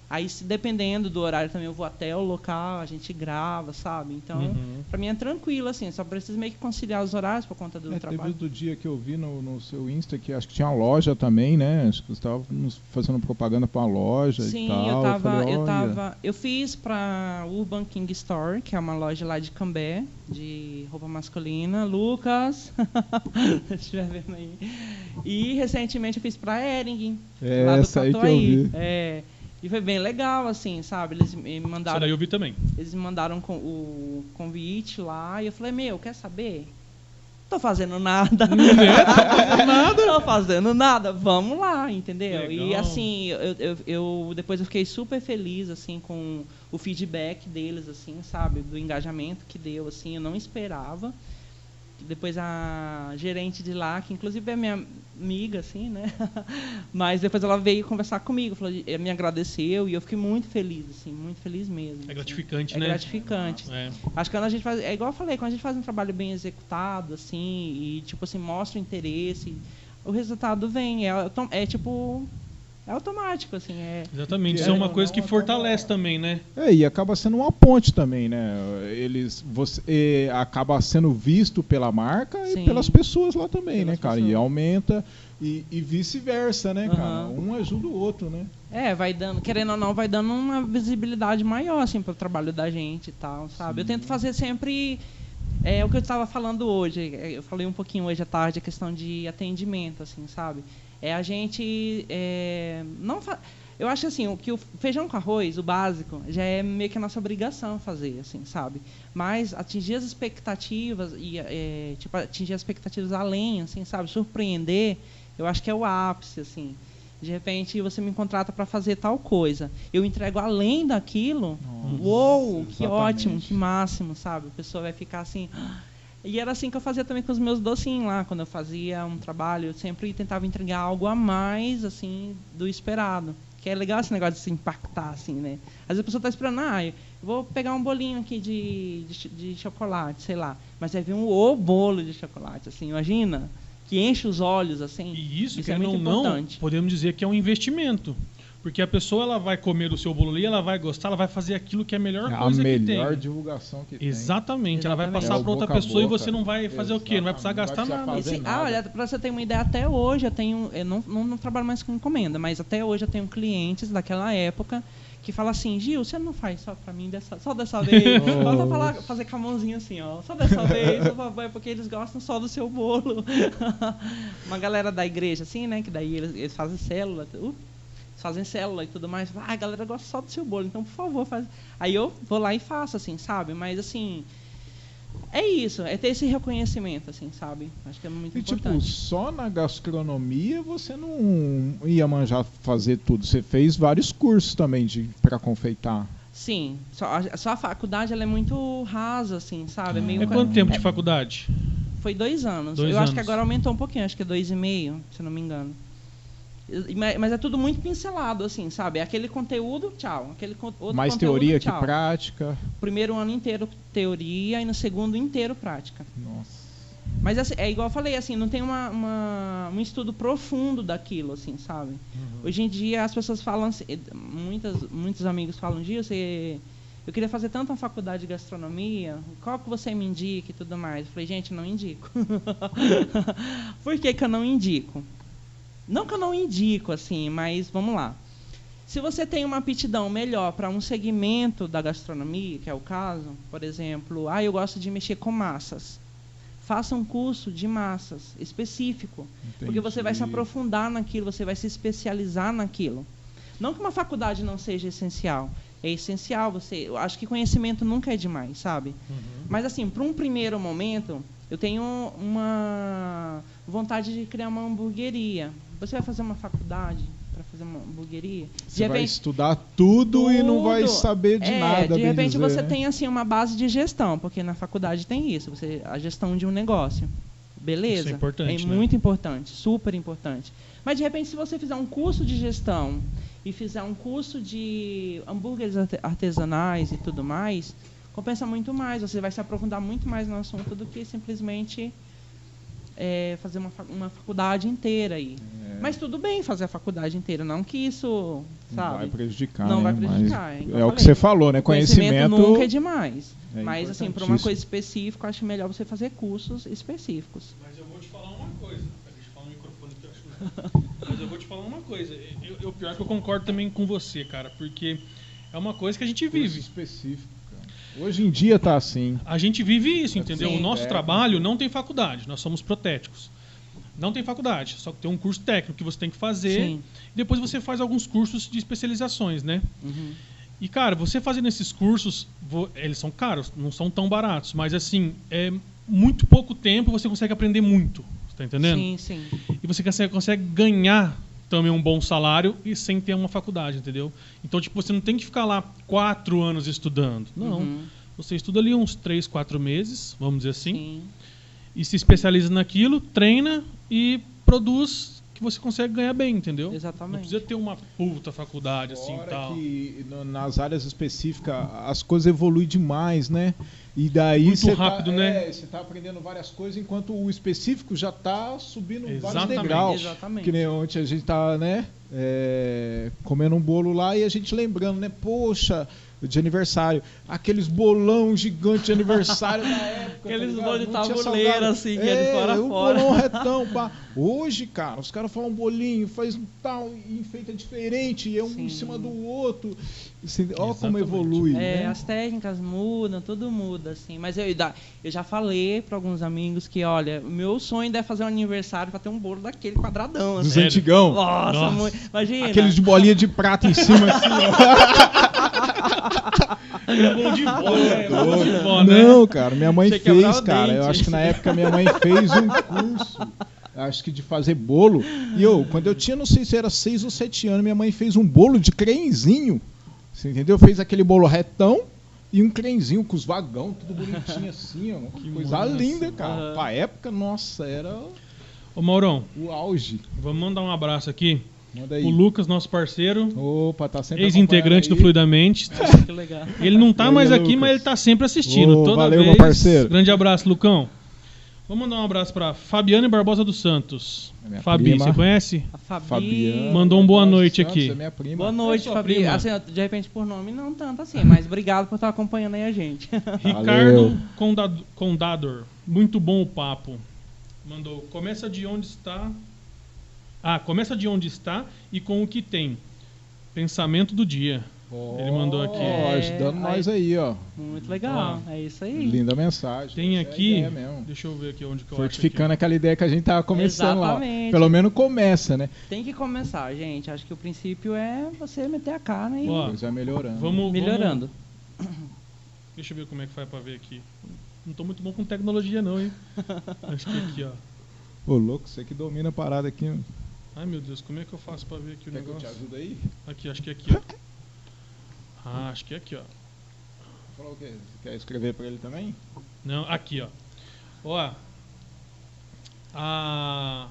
Aí, se dependendo do horário também, eu vou até o local, a gente grava, sabe? Então, Uhum. pra mim é tranquilo, assim, só preciso meio que conciliar os horários por conta do É, teve trabalho. do dia que eu vi no, no seu Insta que acho que tinha uma loja também, né? Acho que você estava fazendo propaganda para uma loja Sim, e tal. eu tava, falei, eu tava, eu fiz pra Urban King Store, que é uma loja lá de Cambé, de roupa masculina. Lucas, (laughs) se estiver vendo aí. E recentemente eu fiz pra Ering, É lá do essa aí que eu vi. É, e foi bem legal, assim, sabe? Eles me Isso mandaram daí eu vi também. eles me mandaram o convite lá e eu falei, meu, quer saber? Tô fazendo nada. nada. (laughs) Tô fazendo nada. Vamos lá, entendeu? E Legal. assim, eu, eu, eu- depois eu fiquei super feliz assim com o feedback deles, assim, sabe? Do engajamento que deu, assim, eu não esperava. Depois a gerente de lá, que inclusive é minha amiga, assim, né? (laughs) Mas depois ela veio conversar comigo, falou, me agradeceu e eu fiquei muito feliz, assim, muito feliz mesmo. É assim. gratificante, É né? gratificante. É. Acho que quando a gente faz. É igual eu falei, quando a gente faz um trabalho bem executado, assim, e tipo assim, mostra o interesse, o resultado vem. É, autom- é tipo. É automático, assim. É, Exatamente. Isso é é, uma coisa que fortalece também, né? É, e acaba sendo uma ponte também, né? Eles, você eh, acaba sendo visto pela marca Sim. e pelas pessoas lá também, Pelas né, cara? E pessoas. aumenta e, e vice-versa, né, cara? Aham. Um ajuda o outro, né? é, vai dando, querendo ou não, vai dando uma visibilidade maior, assim, pro trabalho da gente e tal, sabe? Eu tento fazer sempre. É o que eu estava falando hoje. é, Eu falei um pouquinho hoje à tarde a questão de atendimento, assim, sabe? É a gente é, não fa- eu acho assim o que o feijão com arroz, o básico, já é meio que a nossa obrigação fazer, assim, sabe? Mas atingir as expectativas e é, tipo atingir as expectativas além, assim, sabe? Surpreender, eu acho que é o ápice, assim. De repente você me contrata para fazer tal coisa, eu entrego além daquilo. Nossa, Uou, que exatamente. ótimo, que máximo, sabe? A pessoa vai ficar assim. E era assim que eu fazia também com os meus docinhos lá, quando eu fazia um trabalho, eu sempre tentava entregar algo a mais, assim, do esperado. Que é legal esse negócio de se impactar, assim, né? Às vezes a pessoa tá esperando, ah, eu vou pegar um bolinho aqui de, de, de chocolate, sei lá. Mas aí vem um o bolo de chocolate, assim, imagina? Que enche os olhos, assim. E isso, Isso é muito não, importante. podemos dizer que é um investimento. Porque a pessoa ela vai comer do seu bolo ali, ela vai gostar, ela vai fazer aquilo que é a melhor É a coisa que melhor tem. divulgação que tem. Exatamente, ela vai Exatamente. passar É o para outra boca a pessoa e boca. você não vai fazer o quê? Não vai precisar Exatamente, gastar vai nada. E se- ah, nada. olha, pra você ter uma ideia, até hoje eu tenho. Eu não, não, não trabalho mais com encomenda, mas até hoje eu tenho clientes daquela época que falam assim, Gil, você não faz só pra mim dessa, só dessa vez. (laughs) Falta falar, fazer com a mãozinha assim, ó. Só dessa vez, por favor, é porque eles gostam só do seu bolo. (laughs) uma galera da igreja, assim, né? Que daí eles, eles fazem célula. Uh, fazem célula e tudo mais. Ah, a galera gosta só do seu bolo, então por favor, faz. Aí eu vou lá e faço, assim, sabe? Mas assim. É isso, é ter esse reconhecimento, assim, sabe? Acho que é muito E tipo, importante. só na gastronomia você não ia manjar fazer tudo. Você fez vários cursos também de para confeitar. Sim, só a, só a faculdade ela é muito rasa, assim, sabe? meio É quanto tempo de faculdade? Foi dois anos. Dois eu acho que anos. agora aumentou um pouquinho, acho que é dois e meio, se eu não me engano. Mas é tudo muito pincelado, assim, sabe? Aquele conteúdo, tchau. Aquele outro Mais conteúdo, teoria que tchau. prática. Primeiro ano inteiro teoria e no segundo inteiro prática. Nossa. Mas assim, é igual eu falei, assim, não tem uma, uma- um estudo profundo daquilo, assim, sabe? Hoje em dia as pessoas falam, assim, muitas, muitos amigos falam, Gil, você, eu queria fazer tanto uma faculdade de gastronomia, qual que você me indica e tudo mais? Eu falei, gente, não indico. (laughs) Por que, que eu não indico? Não que eu não indico, assim, mas vamos lá. Se você tem uma aptidão melhor para um segmento da gastronomia, que é o caso, por exemplo, ah, eu gosto de mexer com massas. Faça um curso de massas específico, porque você vai se Entendi. aprofundar naquilo, você vai se especializar naquilo. Não que uma faculdade não seja essencial, é essencial. Você, eu acho que conhecimento nunca é demais, sabe? Mas assim, para um primeiro momento, eu tenho uma vontade de criar uma hamburgueria. Você vai fazer uma faculdade para fazer uma hamburgueria? Você vai estudar tudo, e não vai Tudo. saber de É, nada. De repente dizer, você né? tem assim uma base de gestão, porque na faculdade tem isso, você a gestão de um negócio. Beleza? Isso é importante, né? muito importante, super importante. Mas de repente se você fizer um curso de gestão e fizer um curso de hambúrgueres arte- artesanais e tudo mais, compensa muito mais, você vai se aprofundar muito mais no assunto do que simplesmente é, fazer uma, uma faculdade inteira aí. É. Mas tudo bem fazer a faculdade inteira, não que isso, Não sabe? vai prejudicar. Não né? vai prejudicar, é É eu o que falei. você falou, né? Conhecimento, Conhecimento. nunca é demais. É Mas assim, para uma coisa específica, eu acho melhor você fazer cursos específicos. Mas eu vou te falar uma coisa. Peraí, Deixa eu falar no microfone que eu acho. (laughs) Mas eu vou te falar uma coisa. Eu, eu, pior que eu concordo também com você, cara, porque é uma coisa que a gente Curso vive. específico, cara. Hoje em dia tá assim. A gente vive isso, entendeu? Sim. o nosso É. trabalho não tem faculdade, nós somos protéticos. Não tem faculdade, só que tem um curso técnico que você tem que fazer. Sim. E depois você faz alguns cursos de especializações, né? Uhum. E, cara, você fazendo esses cursos, eles são caros, não são tão baratos, mas assim, é muito pouco tempo você consegue aprender muito. Você tá entendendo? Sim, sim. E você consegue, consegue ganhar também um bom salário e sem ter uma faculdade, entendeu? Então, tipo, você não tem que ficar lá quatro anos estudando. Não. Uhum. Você estuda ali uns três, quatro meses, vamos dizer assim, Sim. E se especializa naquilo, treina e produz que você consegue ganhar bem, entendeu? Não Exatamente. precisa ter uma puta faculdade assim Fora tal. que no- nas áreas específicas as coisas evoluem demais, né? E daí Muito você rápido, tá, né? é, você tá aprendendo várias coisas enquanto o específico já tá subindo vários Exatamente. degraus. Exatamente. Que nem ontem a gente tá, né? é, comendo um bolo lá e a gente lembrando, né? Poxa, de aniversário. Aqueles bolão gigante de aniversário (laughs) da época. tá Aqueles ligado? bolos de tabuleiro, assim, que é de fora o fora. bolão retão, pá. Hoje, cara, os caras falam bolinho, faz um tal, e enfeita diferente, e é um Sim. em cima do outro. Assim, Ó como evolui. É, né? as técnicas mudam, tudo muda, assim. Mas eu, eu já falei para alguns amigos que, olha, o meu sonho é fazer um aniversário para ter um bolo daquele quadradão, Dos assim. Sério? antigão. Nossa, Nossa. muito- imagina. Aqueles de bolinha de prata em cima, assim, ó. Bom de? Bom de vó, né? Não, cara, minha mãe Você fez, cara. dente. Eu acho que na época minha mãe fez um curso. Acho que de fazer bolo. E eu, quando eu tinha, não sei se era seis ou sete anos, minha mãe fez um bolo de crenzinho. Você entendeu? Fez aquele bolo retão e um crenzinho com os vagão, tudo bonitinho assim, ó. Que Coisa massa. linda, cara. Pra época, nossa, era Ô Maurão, o auge. vamos mandar um abraço aqui. Manda aí. O Lucas, nosso parceiro, Opa, tá sempre ex-integrante do. Fluidamente. (laughs) Que legal. Ele não tá aí, mais aqui, Lucas? mas ele tá sempre assistindo. Ô, toda valeu, vez. meu parceiro. Grande abraço, Lucão. Vamos mandar um abraço pra Fabiane Barbosa dos Santos. É Fabi, prima. você conhece? A Fabi. Fabiana. Mandou um boa Santos, noite aqui. É minha prima. Boa noite, sua Fabi. prima. Assim, de repente por nome não tanto assim, mas obrigado por estar acompanhando aí a gente. (laughs) Ricardo Condad- Condador. Muito bom o papo. Mandou. Começa de onde está. Ah, começa de onde está e com o que tem. Pensamento do dia. Ele mandou aqui. É, ajudando aí- nós aí, ó. Muito legal, é isso aí. Linda mensagem. Tem é aqui. mesmo. Deixa eu ver aqui onde que eu Fortificando aquela ideia que a gente tava começando Exatamente. lá. Pelo menos começa, né? Tem que começar, gente. Acho que o princípio é você meter a cara e Ó, vai melhorando. Vamos, melhorando. vamos- (coughs) Deixa eu ver como é que faz pra ver aqui. Não tô muito bom com tecnologia, não, hein? (laughs) Acho que aqui, ó. Ô, louco, você que domina a parada aqui. Ai, meu Deus, como é que eu faço pra ver aqui o Quer que eu te negócio? ajude aí? Aqui, acho que é aqui, ó. (laughs) Ah, acho que é aqui, ó. Falou o quê? Você quer escrever pra ele também? Não, aqui, ó. Ó. A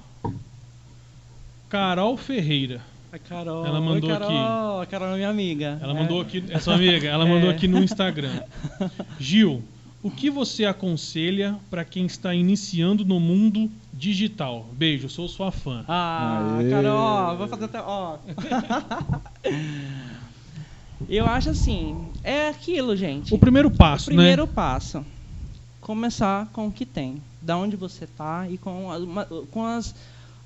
Carol Ferreira. A Carol. Ela mandou Oi, Carol. A Carol é minha amiga. Ela É. mandou aqui, é sua amiga, ela (laughs) mandou É. aqui no Instagram. (laughs) Gil, o que você aconselha para quem está iniciando no mundo digital? Beijo, sou sua fã. Ah, Aê. Carol, vou fazer até. Ó. (laughs) Eu acho assim, é aquilo, gente. O primeiro passo, Primeiro né? passo. Começar com o que tem. Da onde você tá e com, a- com as,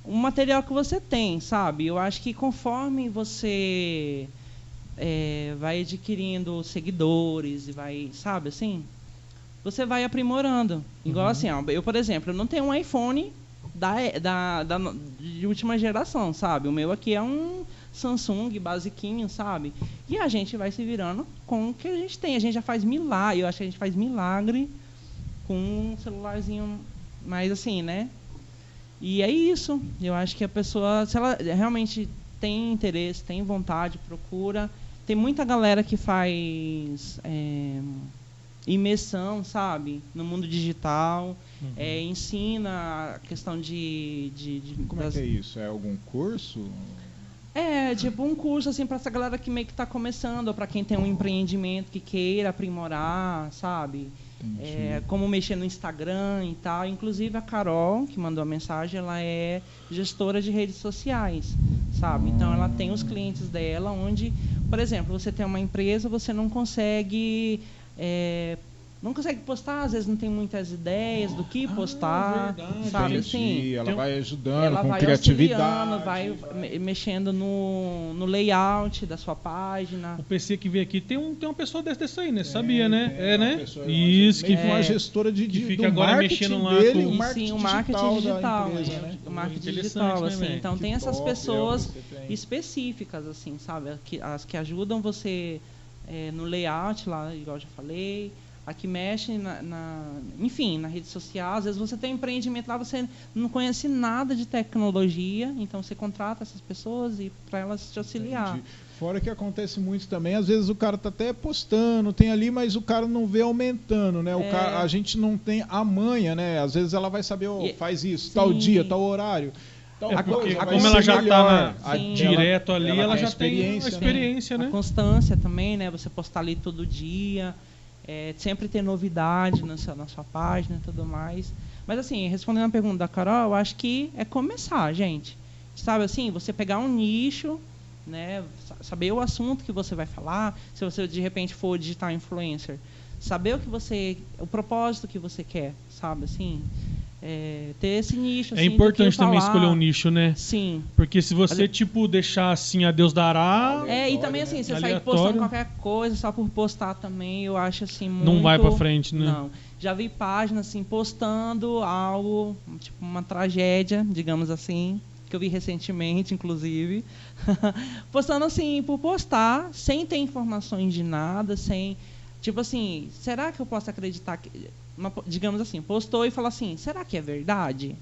o material que você tem, sabe? Eu acho que conforme você é, vai adquirindo seguidores e vai, sabe assim? Você vai aprimorando. Igual Uhum. assim, ó, eu, por exemplo, eu não tenho um iPhone da, da, da, de última geração, sabe? O meu aqui é um Samsung basiquinho, sabe? E a gente vai se virando com o que a gente tem. A gente já faz milagre, eu acho que a gente faz milagre com um celularzinho mais assim, né? E é isso. Eu acho que a pessoa, se ela realmente tem interesse, tem vontade, procura. Tem muita galera que faz é, imersão, sabe? No mundo digital. Uhum. É, ensina a questão de. de, de- Como é das- que é isso? É algum curso? É, tipo um curso assim para essa galera que meio que está começando, ou para quem tem um empreendimento que queira aprimorar, sabe? É, como mexer no Instagram e tal. Inclusive a Carol, que mandou a mensagem, ela é gestora de redes sociais, sabe? Então ela tem os clientes dela, onde, por exemplo, você tem uma empresa, você não consegue é, não consegue postar, às vezes não tem muitas ideias do que Ah, postar, verdade. sabe Entendi. assim? Ela vai ajudando ela com vai criatividade. vai me- mexendo no, no layout da sua página. O PC que veio aqui tem, um, tem uma pessoa dessa, dessa aí, né? Tem, Sabia, né? É, uma né? Isso, que meio uma é, gestora de, que de fica do agora mexendo lá dele, com- o marketing sim, o marketing digital, empresa, é, né? o marketing digital, né, assim. Então Que tem essas top, é, pessoas específicas, assim, sabe? Que- As que ajudam você é, no layout lá, igual eu já falei, a que mexe na, na- enfim, na rede social. Às vezes você tem um empreendimento lá, você não conhece nada de tecnologia, então você contrata essas pessoas e para elas te auxiliar. Entendi. Fora que acontece muito também, às vezes o cara tá até postando, tem ali, mas o cara não vê aumentando, né? O É. cara, a gente não tem a manha, né? Às vezes ela vai saber, E- faz isso, Sim. tal dia, tal horário. Tal É porque como ela já tá A- Sim. direto ali, ela, ela tem já tem a experiência, né? experiência, né? A constância também, né? Você postar ali todo dia, é, sempre ter novidade na sua, na sua página e tudo mais. Mas assim, respondendo a pergunta da Carol, eu acho que é começar, gente. Sabe assim, você pegar um nicho, né? sa- Saber o assunto que você vai falar, se você de repente for digital influencer, saber o que você, o propósito que você quer, sabe assim, É, ter esse nicho. É assim, que importante também falar. escolher um nicho, né? Sim. Porque se você, Mas- tipo, deixar assim a Deus dará, É, e também né? assim, você sair Aleatório. postando qualquer coisa só por postar também, eu acho assim muito... não vai pra frente, né? Não. Já vi páginas assim postando algo, tipo uma tragédia, digamos assim, que eu vi recentemente, inclusive. (laughs) postando assim por postar, sem ter informações de nada, sem tipo assim, será que eu posso acreditar que uma digamos assim, postou e falou assim, será que é verdade?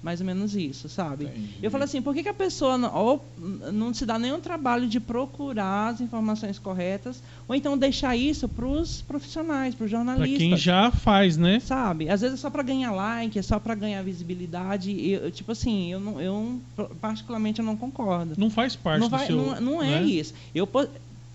Mais ou menos isso, sabe? Entendi. Eu falei assim, por que, que a pessoa não, ou não se dá nenhum trabalho de procurar as informações corretas, ou então deixar isso para os profissionais, para os jornalistas. quem já faz, né? Sabe? Às vezes é só para ganhar like, é só para ganhar visibilidade. Eu, tipo assim, eu, não, eu particularmente eu não concordo. Não faz parte não, do vai- seu. não, não é né? isso. Eu,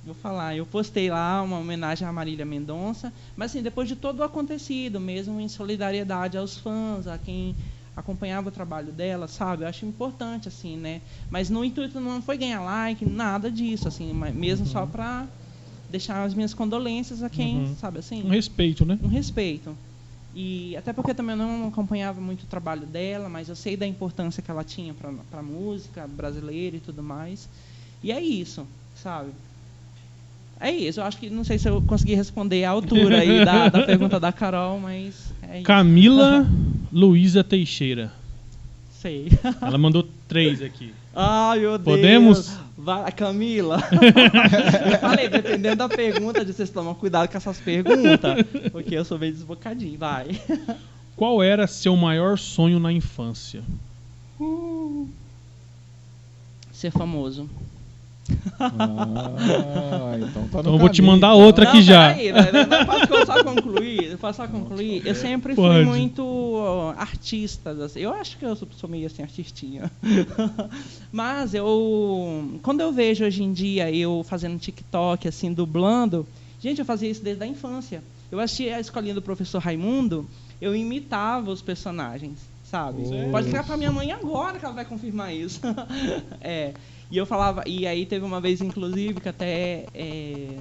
Vou falar, eu postei lá uma homenagem à Marília Mendonça, mas assim, depois de todo o acontecido, mesmo em solidariedade aos fãs, a quem acompanhava o trabalho dela, sabe? Eu acho importante, assim, né? Mas no intuito não foi ganhar like, nada disso, assim, mesmo só pra deixar as minhas condolências a quem, Uhum. sabe assim? Um respeito, né? um respeito. E até porque também eu não acompanhava muito o trabalho dela, mas eu sei da importância que ela tinha para a música brasileira e tudo mais. E é isso, sabe? É isso. Eu acho que não sei se eu consegui responder à altura aí da, da (laughs) pergunta da Carol, mas é isso. Camila (laughs) Luísa Teixeira. Sei. Ela mandou três aqui. Ai, meu Deus. Podemos? Vai, Camila. (laughs) eu falei, dependendo da pergunta, de vocês tomam cuidado com essas perguntas, porque eu sou meio desbocadinho. Vai. Qual era seu maior sonho na infância? Ser famoso. Ah, então tá no Então eu vou te mandar outra aqui Não, já. peraí, né? Não, posso só concluir? Posso só concluir? Eu sempre fui Pode. muito ó, artista. assim. Eu acho que eu sou, sou meio assim, artistinha. (laughs) Mas eu. Quando eu vejo hoje em dia eu fazendo TikTok, assim, dublando. Gente, eu fazia isso desde a infância. Eu assistia a escolinha do professor Raimundo, eu imitava os personagens, sabe? Sério? Pode ligar pra minha mãe agora que ela vai confirmar isso. (laughs) é. E eu falava, e aí teve uma vez, inclusive, que até é,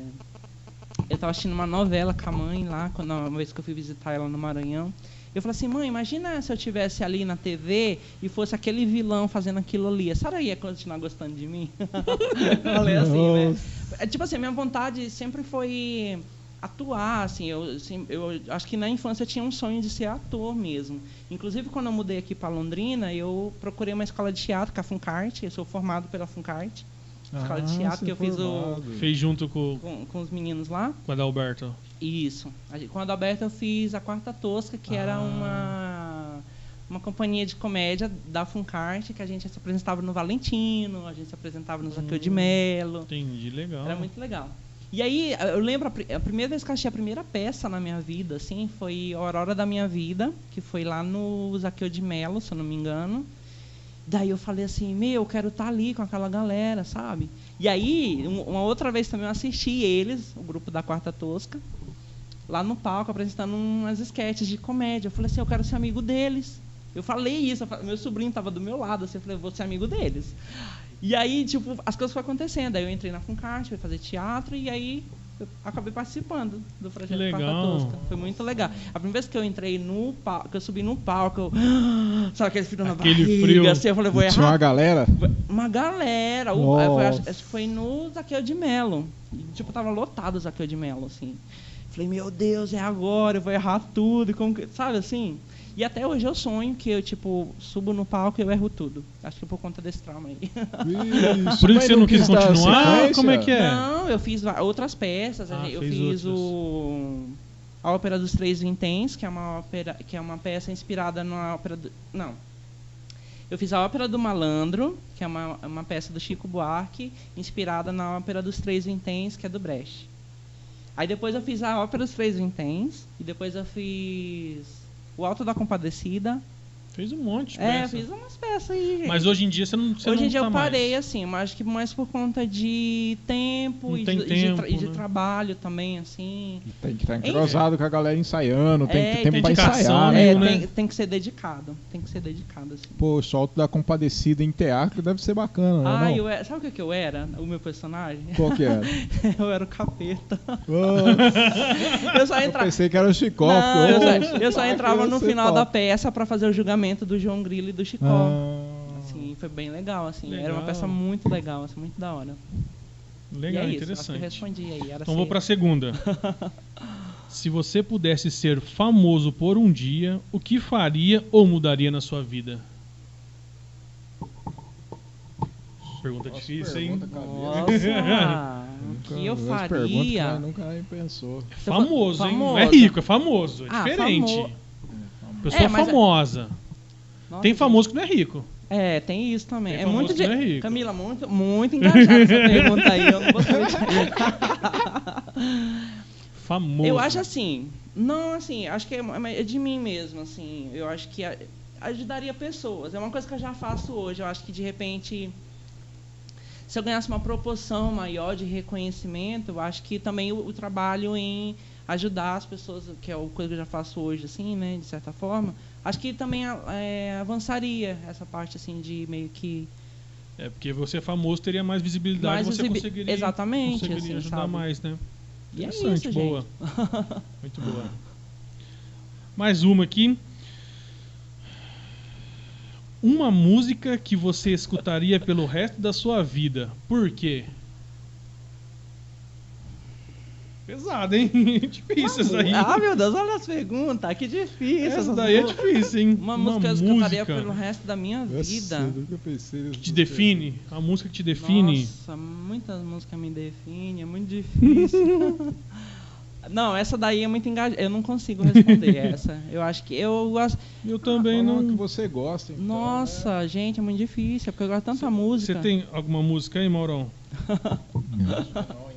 eu tava assistindo uma novela com a mãe lá, quando uma vez que eu fui visitar ela no Maranhão. Eu falei assim, mãe, imagina se eu tivesse ali na TV e fosse aquele vilão fazendo aquilo ali. A senhora ia continuar gostando de mim? (laughs) Falei assim, né? É, tipo assim, a minha vontade sempre foi atuar, assim, eu, assim, eu acho que na infância eu tinha um sonho de ser ator mesmo. Inclusive, quando eu mudei aqui para Londrina, eu procurei uma escola de teatro, com a Funcarte, eu sou formado pela Funcarte, escola de Ah, teatro que eu fiz o. Fez junto com, com, com os meninos lá. com a Adalberto. Isso. Com a Adalberto eu fiz a Quarta Tosca, que era Ah. uma uma companhia de comédia da Funcarte, que a gente se apresentava no Valentino, a gente se apresentava no Zaqueu de Melo. Entendi, legal. Era muito legal. E aí, eu lembro, a pri- a primeira vez que achei a primeira peça na minha vida, assim, foi Aurora da Minha Vida, que foi lá no Zaqueu de Melo, se eu não me engano. Daí eu falei assim, meu, eu quero estar ali com aquela galera, sabe? E aí, um- uma outra vez também eu assisti eles, o grupo da Quarta Tosca, lá no palco, apresentando umas esquetes de comédia. Eu falei assim, eu quero ser amigo deles. Eu falei isso, meu sobrinho estava do meu lado, assim, eu falei, eu vou ser amigo deles. E aí, tipo, as coisas foram acontecendo. Aí eu entrei na Funcarte, fui fazer teatro e aí eu acabei participando do projeto Legal. Quarta Tosca. Foi muito legal. A primeira vez que eu entrei no palco, que eu subi no palco, eu... (gasps) Sabe aquele frio na Aquele barriga, frio. assim, eu falei, vou E tinha uma errar galera. uma galera. Foi, foi no Zaqueu de Melo. Tipo, tava lotado o Zaqueu de Melo, assim. Falei, meu Deus, é agora, eu vou errar tudo. como que- sabe assim? E até hoje eu sonho que eu, tipo, subo no palco e eu erro tudo. Acho que por conta desse trauma aí. Isso, Por isso você não quis continuar? Como é que é? Não, eu fiz outras peças. Ah, eu fiz outras. o a ópera dos Três Vinténs, que é uma ópera, que é uma peça inspirada na ópera do, não. Eu fiz a ópera do Malandro, que é uma, uma peça do Chico Buarque, inspirada na ópera dos Três Vinténs, que é do Brecht. Aí depois eu fiz a ópera dos Três Vinténs e depois eu fiz o Alto da Compadecida. Fez um monte de É, eu peça. fiz umas peças aí. Mas hoje em dia você não você Hoje em dia tá eu parei, mais. assim, mas acho que mais por conta de tempo Não e, tem de, de tempo, e de né? trabalho também, assim. Tem que estar entrosado com a galera ensaiando, tem É, que ter tempo tem pra ensaiar, né? É, né? tem, tem que ser dedicado. Tem que ser dedicado, assim. Pô, Alto da Compadecida em teatro deve ser bacana, Ah, né? eu não? era, sabe o que, que eu era? O meu personagem? Qual que era? (laughs) eu era o capeta. Oh, (laughs) Eu só eu entrava. pensei que era o Chicó. Não, eu porque, só, eu só ah, entrava no final da top. peça pra fazer o julgamento do João Grilo e do Chicó. Ah, Assim, foi bem legal, assim. Era Legal. uma peça muito legal, assim, muito da hora. Legal, e é isso, acho que eu interessante. respondi aí. Era Então vou ser- pra segunda. (laughs) Se você pudesse ser famoso por um dia, o que faria ou mudaria na sua vida? Pergunta Nossa, difícil, hein? pergunta, cara. Nossa, o que eu faria? nunca nem pensou. Famoso, hein? Não é Famoso. rico, é famoso. É Ah, diferente. famo- Pessoa É, mas- famosa. Nossa, Tem famoso que não é rico. É, tem isso também. Tem é muito de... é rico. Camila, muito, muito engajada essa (laughs) pergunta aí. Eu não vou (laughs) Famoso. Eu acho assim, não assim, acho que é, é de mim mesmo, assim. Eu acho que a- ajudaria pessoas. É uma coisa que eu já faço hoje. Eu acho que de repente se eu ganhasse uma proporção maior de reconhecimento, eu acho que também o, o trabalho em ajudar as pessoas, que é o coisa que eu já faço hoje, assim, né, de certa forma, acho que também é, avançaria essa parte, assim, de meio que É, porque você é famoso, teria mais visibilidade, Mais você visibi- conseguiria, Exatamente, conseguiria assim, ajudar sabe? mais, né? E é Interessante, isso, boa. (laughs) Muito boa. Mais uma aqui. Uma música que você escutaria pelo resto da sua vida. Por quê? Pesado, hein? (laughs) difícil essa aí. Ah, meu Deus, olha as perguntas, que difícil. essa daí é difícil, hein? Uma, música que eu escutaria pelo resto da minha vida. nunca pensei que te define. A música que te define. Nossa, muitas músicas me definem, é muito difícil. (laughs) não, essa daí é muito engajada. Eu não consigo responder essa. Eu acho que eu gosto. Eu também Fala uma que não. você gosta. Então, Nossa, gente, é muito difícil, é porque eu gosto de tanta Você música. tem alguma música aí, Maurão? Né? Não, não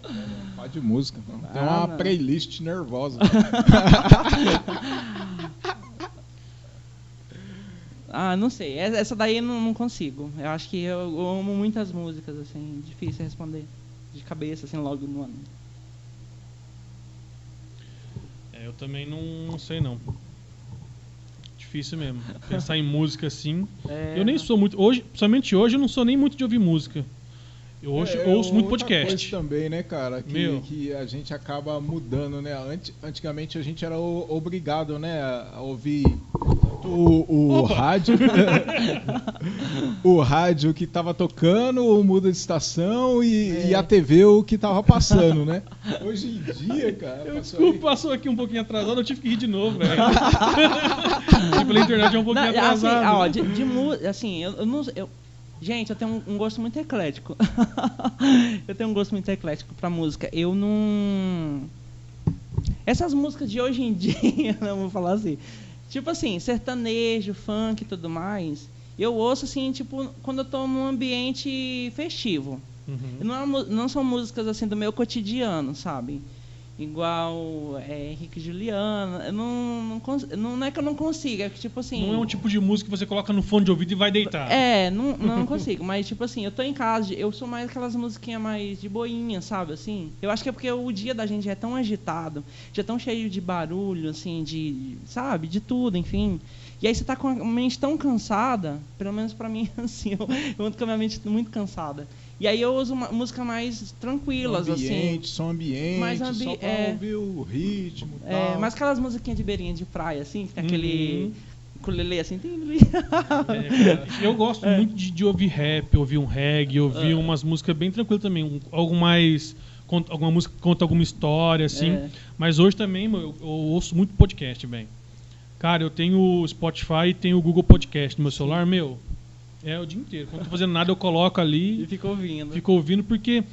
de música. não. Tem Ah, uma não. playlist nervosa. (laughs) Ah, não sei. Essa essa daí eu não, não consigo. Eu acho que eu, eu amo muitas músicas, assim, difícil responder. De cabeça, assim, logo no ano. É, eu também não, não sei não. Difícil mesmo. Pensar em música assim. É, Eu nem sou muito. Hoje, somente hoje, eu não sou nem muito de ouvir música. Eu hoje É, ouço muito outra podcast. coisa também, né, cara? Que, Meu. que a gente acaba mudando, né? Ant- antigamente a gente era o- obrigado, né, a ouvir o, o (laughs) rádio. o rádio que tava tocando, o muda de estação e, É. e a TV o que tava passando, né? Hoje em dia, cara, Eu, passou desculpa, aí- passou aqui um pouquinho atrasado, eu tive que rir de novo, velho. (laughs) Tipo, Pela internet é um Não, pouquinho assim, atrasado. ah, ó, de, de assim, eu, eu não eu, Gente, eu tenho um, gosto muito eclético. (laughs) eu tenho um gosto muito eclético pra música. Eu não. Essas músicas de hoje em (laughs) dia, não vou falar assim. Tipo assim, sertanejo, funk e tudo mais. Eu ouço assim, tipo, quando eu tô num ambiente festivo. Uhum. Não, é não são músicas assim do meu cotidiano, sabe? Igual é, Henrique Juliana. Eu não, não, não, não é que eu não consiga, é que tipo assim. Não é um tipo de música que você coloca no fone de ouvido e vai deitar. É, não, não (laughs) consigo. Mas, tipo assim, eu tô em casa, eu sou mais aquelas musiquinhas mais de boinha, sabe, assim? Eu acho que é porque o dia da gente é tão agitado, já é tão cheio de barulho, assim, de, sabe, de tudo, enfim. E aí você tá com a mente tão cansada, pelo menos pra mim, (laughs) assim, eu, eu ando com a minha mente muito cansada. E aí eu uso uma música mais tranquilas, assim. ambiente, som ambiente, Mais ambi- só pra é. ouvir o ritmo e É, tal. mas aquelas musiquinhas de beirinha de praia, assim, que tem Uhum. aquele ukulele assim. tem- É. Eu gosto (laughs) muito de, de ouvir rap, ouvir um reggae, ouvir É. umas músicas bem tranquilas também. Um, algo mais. conta- alguma música que conta alguma história, assim. É. Mas hoje também meu, eu, eu ouço muito podcast, bem. Cara, eu tenho o Spotify e tenho o Google Podcast no meu celular, meu. É o dia inteiro. Quando eu tô fazendo nada, eu coloco E ali fica ouvindo. e fico ouvindo, porque,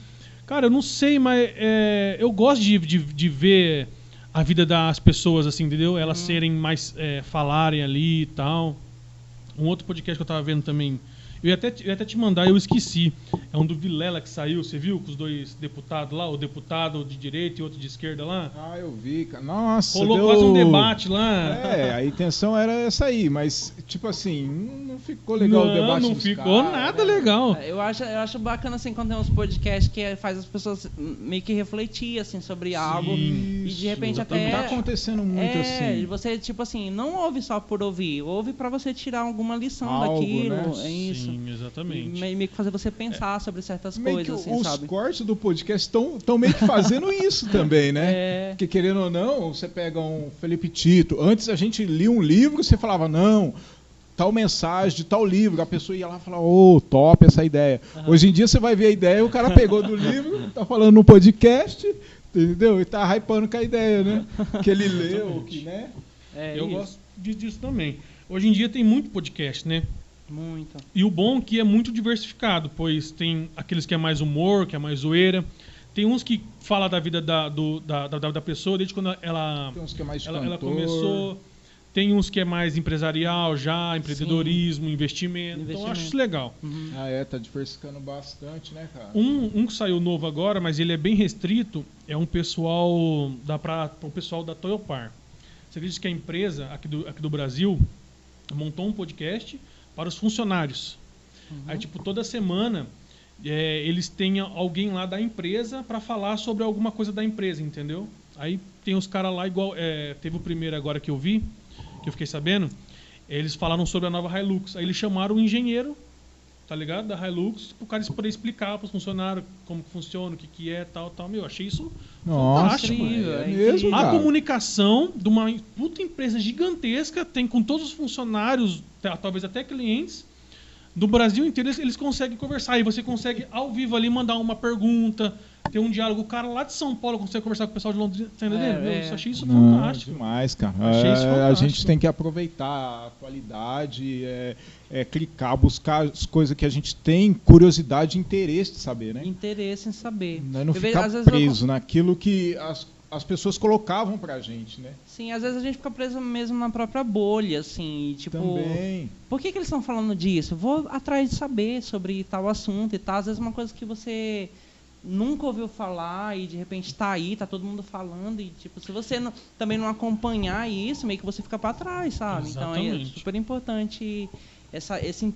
cara, eu não sei, mas é, eu gosto de, de, de ver a vida das pessoas, assim, entendeu? Elas Uhum. serem mais. é, falarem ali e tal. Um outro podcast que eu tava vendo também. Eu ia, até, te- eu ia até te mandar, eu esqueci. É um do Vilela que saiu, você viu? Com os dois deputados lá, o deputado de direita e outro de esquerda lá. Ah, eu vi, cara. Nossa, Rolou deu... quase um debate lá. É, a intenção era essa aí, mas, tipo assim, não ficou legal não, o debate não ficou caras, nada né? legal. Eu acho, eu acho bacana assim quando tem uns podcasts que faz as pessoas meio que refletir assim sobre algo. Sim, E de repente Isso, até. Tá acontecendo muito é, assim. você, tipo assim, não ouve só por ouvir, ouve pra você tirar alguma lição Algo, daquilo. né? É isso. Sim, exatamente. E meio, que fazer você pensar sobre certas Meio coisas, assim, os sabe? cortes do podcast estão meio que fazendo (laughs) isso também, né? É. Porque querendo ou não, você pega um Felipe Tito. Antes a gente lia um livro, você falava, não, tal mensagem de tal livro. A pessoa ia lá e falava, ô, top essa ideia. Hoje em dia você vai ver a ideia, o cara pegou do livro, tá falando no podcast, entendeu? E tá hypando com a ideia, né? Que ele leu, (laughs) que, né? É eu isso. gosto disso também. Hoje em dia tem muito podcast, né? Muito. E o bom é que é muito diversificado, pois tem aqueles que é mais humor, que é mais zoeira. Tem uns que fala da vida da, do- da, da, da pessoa desde quando ela, Tem uns que é mais ela, ela cantor. começou. Tem uns que é mais empresarial já, empreendedorismo, investimento. Então eu acho Investimento. isso legal. Uhum. Ah, é, tá diversificando bastante, né, cara? Um, um que saiu novo agora, mas ele é bem restrito, é um pessoal da pra, um pessoal da Toyopar. Você acredita que a empresa aqui do, aqui do Brasil montou um podcast para os funcionários. Aí, tipo, toda semana é, eles têm alguém lá da empresa para falar sobre alguma coisa da empresa, entendeu? Aí tem os caras lá, igual. é, teve o primeiro agora que eu vi, que eu fiquei sabendo. Eles falaram sobre a nova Hilux. Aí eles chamaram o engenheiro, tá ligado? Da Hilux, pro cara poder explicar pros funcionários como que funciona, o que, que é, tal, tal. Meu, eu achei isso Nossa, fantástico. incrível, é é mesmo, incrível. A cara. comunicação de uma puta empresa gigantesca, tem com todos os funcionários, ta- talvez até clientes, do Brasil inteiro, eles, eles conseguem conversar. E você consegue, ao vivo ali, mandar uma pergunta, ter um diálogo. O cara lá de São Paulo consegue conversar com o pessoal de Londrina. Tá entendendo? É, é. isso, achei isso Não, fantástico. demais, cara. Achei isso É, a fantástico. gente tem que aproveitar a atualidade, é, é, clicar, buscar as coisas que a gente tem curiosidade e interesse de saber, né? Interesse em saber. Né, Não vejo- ficar às vezes eu- preso naquilo que as, as pessoas colocavam pra gente, né? Sim, às vezes a gente fica preso mesmo na própria bolha, assim, tipo, Também. por que, que eles estão falando disso? Vou atrás de saber sobre tal assunto e tal. Às vezes uma coisa que você nunca ouviu falar e de repente tá aí, tá todo mundo falando e tipo, se você não- também não acompanhar isso, meio que você fica para trás, sabe? Então é Exatamente. super importante essa esse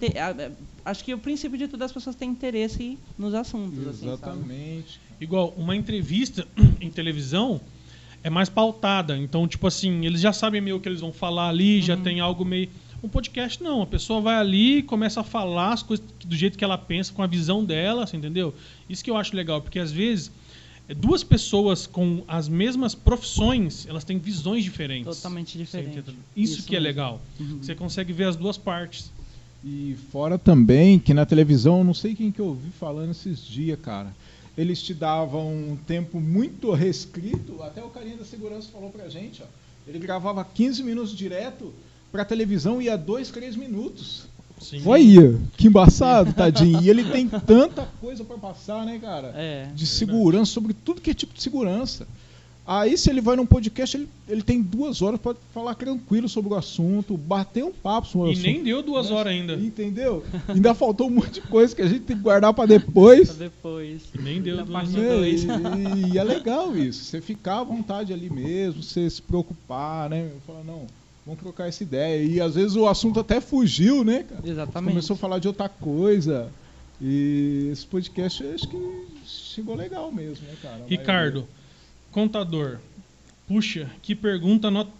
acho que o princípio de tudo é as pessoas têm interesse nos assuntos, assim, sabe? Exatamente. Igual, uma entrevista (clears throat) em televisão é mais pautada. Então, tipo assim, eles já sabem meio o que eles vão falar ali, já tem algo meio. Um podcast não, a pessoa vai ali e começa a falar as coisas do jeito que ela pensa, com a visão dela, você entendeu? Isso que eu acho legal, porque às vezes é, duas pessoas com as mesmas profissões, elas têm visões diferentes. Totalmente Você diferente. entendeu? Isso, Isso que é mesmo. legal. Uhum. Você consegue ver as duas partes. E fora também que na televisão, não sei quem que eu ouvi falando esses dias, cara. Eles te davam um tempo muito restrito, até o carinha da segurança falou pra gente, ó. Ele gravava 15 minutos direto pra televisão e ia 2, 3 minutos. Sim. Olha, que embaçado, tadinho. E ele tem tanta coisa pra passar, né, cara? É. De segurança, sobre tudo que é tipo de segurança. Aí, se ele vai num podcast, ele, ele tem duas horas pra falar tranquilo sobre o assunto, bater um papo sobre o E assunto. nem deu duas horas ainda. Entendeu? Ainda faltou um monte de coisa que a gente tem que guardar pra depois. Pra depois. E nem deu duas parte horas. dois. E, e é legal isso. Você ficar à vontade ali mesmo, você se preocupar, né? Falar, não, vamos trocar essa ideia. E às vezes o assunto até fugiu, né, cara? Exatamente. Começou a falar de outra coisa. E esse podcast eu acho que chegou legal mesmo, né, cara? Ricardo, contador. Puxa, que pergunta nota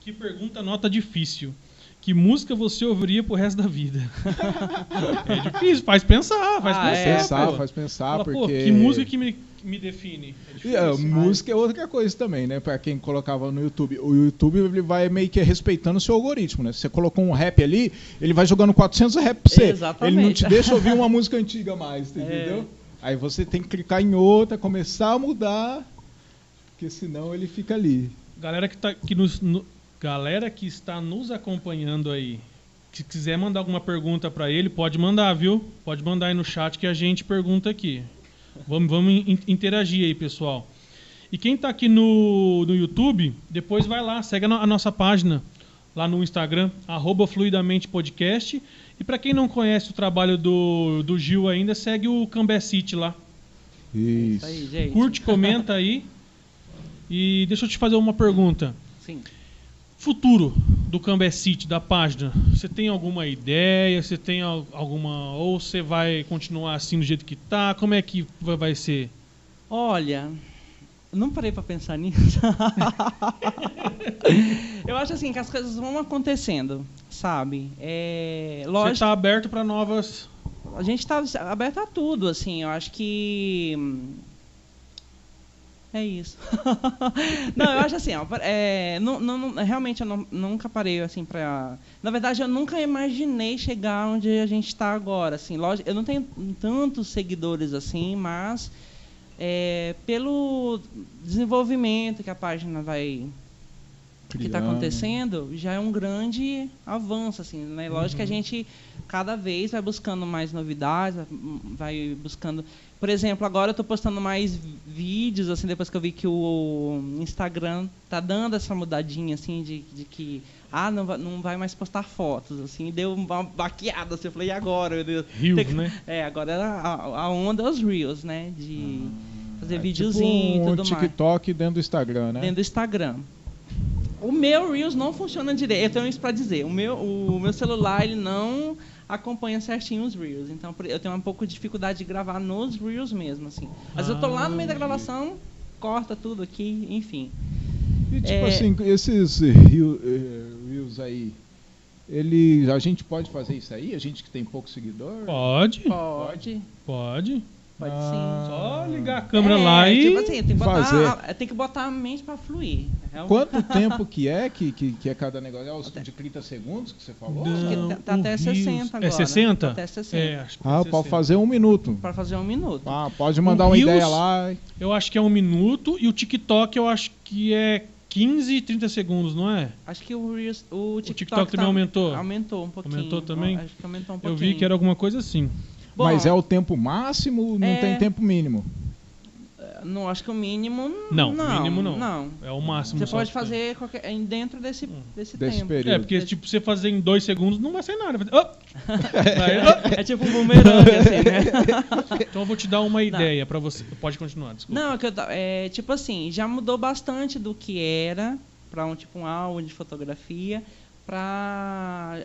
que pergunta nota difícil. Que música você ouviria pro resto da vida? (laughs) é difícil, faz pensar, faz Ah, pensar. Pensar, pô. faz pensar, Fala, porque... pô, que música que me, que me define? É difícil. a música é outra coisa também, né? Pra quem colocava no YouTube. O YouTube ele vai meio que respeitando o seu algoritmo, né? Se você colocou um rap ali, ele vai jogando 400 rap pra você. Exatamente. Ele não te deixa ouvir uma (laughs) música antiga mais, É. entendeu? Aí você tem que clicar em outra, começar a mudar, porque senão ele fica ali. Galera que, tá, que nos, no- galera que está nos acompanhando aí, se quiser mandar alguma pergunta para ele, pode mandar, viu? Pode mandar aí no chat que a gente pergunta aqui. Vamos, vamos in- interagir aí, pessoal. E quem está aqui no, no YouTube, depois vai lá, segue a, no- a nossa página lá no Instagram, arroba Fluidamente Podcast. E para quem não conhece o trabalho do, do Gil ainda, segue o Cambé City lá. Isso. Isso aí, gente. Curte, comenta aí. E deixa eu te fazer uma pergunta. Sim. Futuro do Cambé City, da página, você tem alguma ideia? Você tem al- alguma. Ou você vai continuar assim do jeito que tá? Como é que vai ser? Olha, não parei pra pensar nisso. (laughs) eu acho assim que as coisas vão acontecendo, sabe? É, Você lógico, tá aberto para novas. a gente tá aberto a tudo, assim. Eu acho que é isso. (laughs) não, eu acho assim, ó, é, não, não- realmente eu não- nunca parei assim pra. Na verdade, eu nunca imaginei chegar onde a gente está agora, assim. Lógico, eu não tenho tantos seguidores assim, mas é, pelo desenvolvimento que a página vai que está Criando. acontecendo já é um grande avanço assim né lógico que a gente cada vez vai buscando mais novidades vai buscando por exemplo agora eu estou postando mais vídeos assim depois que eu vi que o Instagram tá dando essa mudadinha assim de, de que ah não vai, não vai mais postar fotos assim deu uma baqueada assim eu falei e agora meu Deus Tem que- né? é agora a, a onda é os reels né de fazer É videozinho tipo e um tudo mais TikTok dentro do Instagram, né? dentro do Instagram. O meu Reels não funciona direito, eu tenho isso para dizer. O meu, o meu celular ele não acompanha certinho os Reels. Então eu tenho um pouco de dificuldade de gravar nos Reels mesmo, assim. Mas eu tô lá no meio da Ah. gravação, corta tudo aqui, enfim. E tipo É. assim, esses eh, reels aí, ele, a gente pode fazer isso aí? A gente que tem pouco seguidor? Pode, Pode, pode. Pode Ah. sim. Só ligar a câmera É, lá e. Tipo assim, tem que botar, fazer. a, tem que botar a mente pra fluir. É um- Quanto (laughs) tempo que é que, que, que é cada negócio? É os de 30 segundos que você falou? Acho que Não, tá- tá o até Reels- 60 agora. É 60? Tá até 60. É, acho que Ah, é pode 60. fazer um minuto. Pra fazer um minuto. Ah, pode mandar O uma Reels- ideia lá. Eu acho que é um minuto e o TikTok eu acho que é 15 e 30 segundos, não é? Acho que o, Reels, o TikTok, TikTok também tá- aumentou? Aumentou um pouquinho. Aumentou também? Acho que aumentou um Eu pouquinho. vi que era alguma coisa assim. Bom, Mas é o tempo máximo, não É. tem tempo mínimo. Não, acho que o mínimo... Não, não mínimo não. Não. É o máximo. Você pode fazer qualquer, em- dentro desse, desse, Desse tempo. período. É, porque tipo, você fazer em dois segundos não vai sair nada. Vai fazer- Oh! (laughs) Vai- oh! É tipo um bumerangue, assim, né? (laughs) Então eu vou te dar uma ideia pra você. Pode continuar, desculpa. Não, é que eu, é, tipo assim, já mudou bastante do que era para um tipo um álbum de fotografia para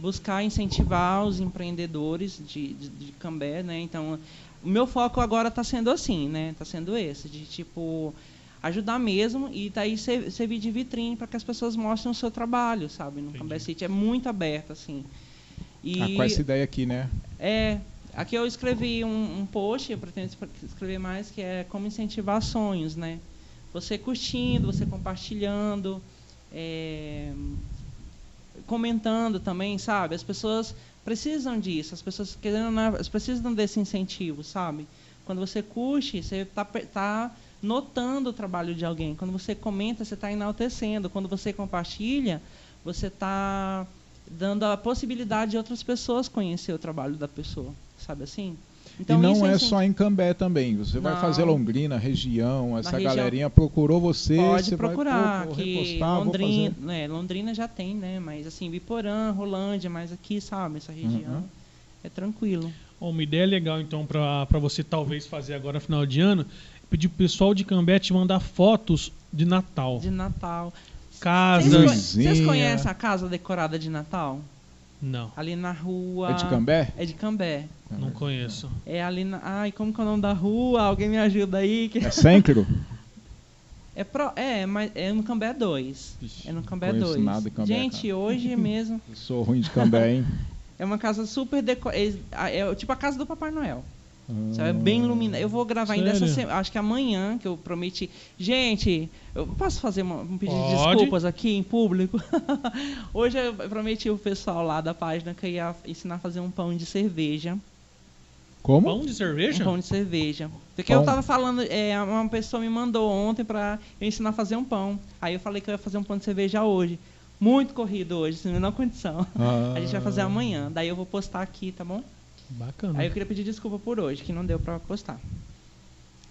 buscar incentivar os empreendedores de, de, de Cambé, né? Então, o meu foco agora está sendo assim, né? Está sendo esse, de tipo ajudar mesmo e daí ser- servir de vitrine para que as pessoas mostrem o seu trabalho, sabe? No Entendi. Cambé City é muito aberto assim. E Ah, com essa ideia aqui, né? é, aqui eu escrevi um, um post, eu pretendo es- escrever mais, que é como incentivar sonhos, né? Você curtindo, você compartilhando, é, comentando também, sabe? As pessoas precisam disso, as pessoas querendo, não, elas precisam desse incentivo, sabe? Quando você curte, você está tá notando o trabalho de alguém. Quando você comenta, você está enaltecendo. Quando você compartilha, você está dando a possibilidade de outras pessoas conhecer o trabalho da pessoa, sabe assim? E não isso é assim, só em Cambé também. Você vai Não. fazer Londrina, região, essa região- galerinha procurou você, Pode você procurar, vai repostar, vou Londrina, fazer. né, Londrina já tem, né? Mas assim, Biporã, Rolândia, mas aqui, sabe, essa região Uhum. é tranquilo. Uma ideia legal, então, pra pra você talvez fazer agora final de ano, é pedir pro pessoal de Cambé te mandar fotos de Natal. De Natal. Casas. vocês conhecem a casa decorada de Natal? Não, Ali na rua. É de Cambé? É de Cambé. não conheço. É ali na. Ai, como que é o nome da rua? Alguém me ajuda aí. Que... É Sêncro? (laughs) É, pro... é, mas é no Cambé 2. Vixe, É no Cambé conheço 2. nada de Cambé, Gente, cara. hoje (laughs) mesmo. Eu sou ruim de Cambé, hein? É uma casa super decorada. É, é tipo a casa do Papai Noel. Sabe? É bem iluminada. Eu vou gravar ainda essa Sério? semana. Acho que amanhã, que eu prometi. Gente, eu posso fazer uma- um pedido de desculpas aqui em público? (laughs) Hoje eu prometi o pessoal lá da página que eu ia ensinar a fazer um pão de cerveja. Como? Pão de cerveja? Um pão de cerveja. Porque Pão. eu tava falando, é, uma pessoa me mandou ontem pra eu ensinar a fazer um pão. Aí eu falei que eu ia fazer um pão de cerveja hoje. Muito corrido hoje, sem a menor condição. Ah. A gente vai fazer amanhã. Daí eu vou postar aqui, tá bom? Bacana. Aí eu queria pedir desculpa por hoje, que não deu pra postar.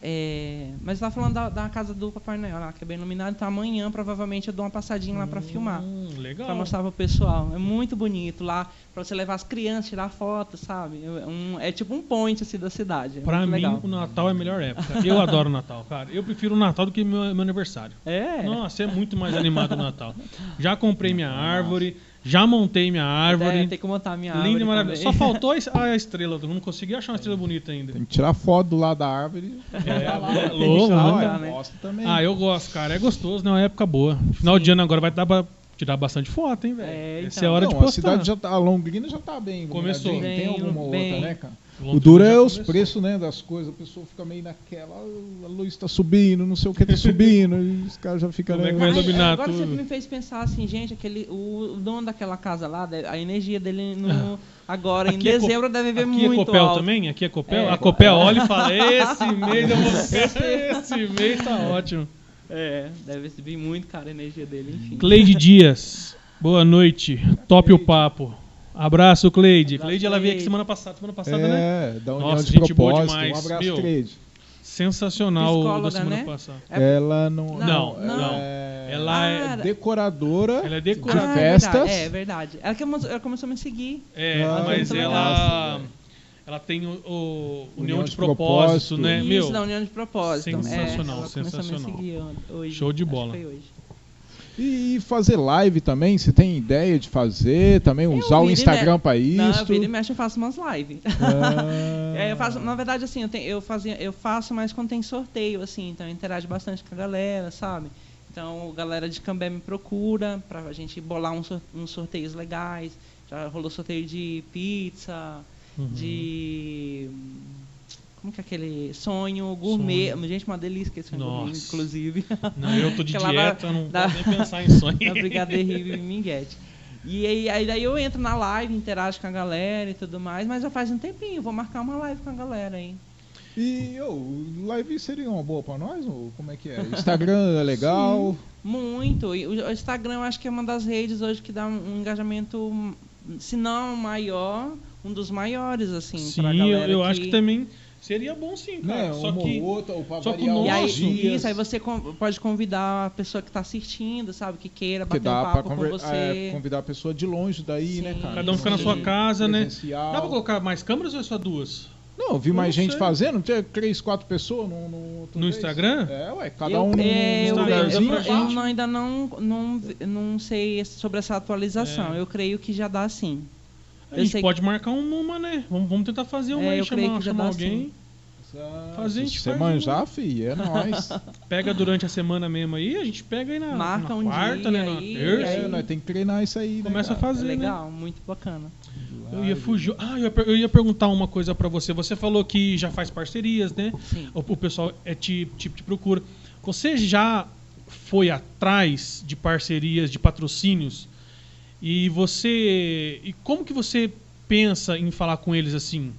É, mas eu tava falando da, da casa do Papai Noel lá, que é bem iluminado. Então amanhã provavelmente eu dou uma passadinha lá pra filmar. Hum, legal. Pra mostrar pro pessoal. É muito bonito lá, pra você levar as crianças, tirar foto, sabe? É, um- é tipo um point assim, da cidade. É Pra mim, legal. o Natal é a melhor época. Eu adoro o Natal, cara. Eu prefiro o Natal do que meu, meu aniversário. É. Nossa, é muito mais animado o Natal. Já comprei minha árvore, já montei minha árvore. É, tem que montar a minha árvore. Linda e maravilhosa. Só faltou (laughs) a es- a estrela. Eu não consegui achar uma estrela bonita ainda. Tem que tirar foto do lado da árvore. É, é, louco, né? né? Gosto também. Ah, eu gosto, cara. É gostoso, né? É uma época boa. Final de ano agora vai dar pra tirar bastante foto, hein, velho? É, Essa então. é a hora Não, de a postar. cidade já tá, a Londrina já tá bem. Começou. iluminadinha. Tem Bem, alguma bem. outra, né, cara? O duro é os começou. preços, né, das coisas. A pessoa fica meio naquela, a luz tá subindo, não sei o que tá subindo, (laughs) e os caras já ficam... Como é que né, vai Ai, iluminar agora você tudo? me fez pensar assim, gente, aquele, o, dono daquela casa lá, a energia dele no, agora, em Aqui é co- dezembro, deve ver Aqui muito é Copel alto. também? Aqui é Copel? É. a Copel olha e (laughs) fala: Esse mês eu vou. Esse mês tá ótimo. É, deve vir muito cara a energia dele, enfim. Cleide Dias, boa noite. Top o papo. Abraço, Cleide. Abraço, Cleide, ela veio aqui semana passada, semana passada, né? É, da União Nossa, de gente boa demais, Um abraço, meu. Cleide. Sensacional o da Psicóloga, semana né? passada. É- Ela não... Não, ela não. É, Ela é- Ah, decoradora Ela é de decoradora. Ah, festas. É verdade, é verdade. Ela, ela começou a me seguir. É, Ah, mas ela. legal. Ela tem o, o União, União de, de Propósito, Propósito. né? Isso, Meu, da União de Propósito. sensacional, é, ela começou a sensacional. me seguir hoje. Show de acho que bola. E fazer live também, você tem ideia de fazer também, Eu usar o Instagram me- para isso? Não, eu viro e mexe, eu faço umas lives. Ah. (laughs) É, eu faço, na verdade, assim, eu, tenho- eu, fazia, eu faço mais quando tem sorteio, assim, então eu interajo bastante com a galera, sabe? Então, a galera de Cambé me procura pra gente bolar uns, uns sorteios legais. Já rolou sorteio de pizza, Uhum. de. Como que é aquele sonho gourmet? Gente, uma delícia que esse sonho gourmet, Nossa. inclusive. Não, eu tô de (laughs) dieta, não da- posso nem pensar em (laughs) sonho. na Brigadeiro e Minguete. E aí, aí daí eu entro na live, interajo com a galera e tudo mais, mas já faz um tempinho, vou marcar uma live com a galera aí. E ô, live seria uma boa pra nós? Ou como é que é? Instagram é (laughs) legal? Muito. E o Instagram eu acho que é uma das redes hoje que dá um engajamento, se não maior, um dos maiores, assim, Sim, pra eu, galera. eu acho que também seria bom sim, cara. Né? Só uma que ou outra, ou só que o nosso- E aí, isso, aí você pode convidar a pessoa que está assistindo, sabe, que queira que bater um dá pra papo com você. é, convidar a pessoa de longe daí, né, Sim. cara? cada um fica na sua casa, né? Dá pra colocar mais câmeras ou é só duas? Não, eu vi Eu mais gente sei. fazendo, tinha três, quatro pessoas no, no, outro No. Instagram? É, ué, cada eu, um é, eu, num eu, eu, eu não- ainda não, não, não sei sobre essa atualização. É. Eu creio que já dá sim. A gente pode marcar um- uma, né? Vamos, vamos tentar fazer uma É, aí, eu creio chamar, que chamar alguém. sim. Fazer, a Se gente você faz manjar, fi, é nóis. (laughs) Pega durante a semana mesmo aí, a gente pega aí na, Marca na um quarta, dia né? Na aí, terça. é, nós tem que treinar isso aí, né, Começa a fazer, É né? legal, muito bacana. Eu ia fugir. Ah, eu ia, eu ia perguntar uma coisa pra você. Você falou que já faz parcerias, né? Sim. O, o pessoal é te, te, te procura. Você já foi atrás de parcerias, de patrocínios? E você. E como que você pensa em falar com eles assim?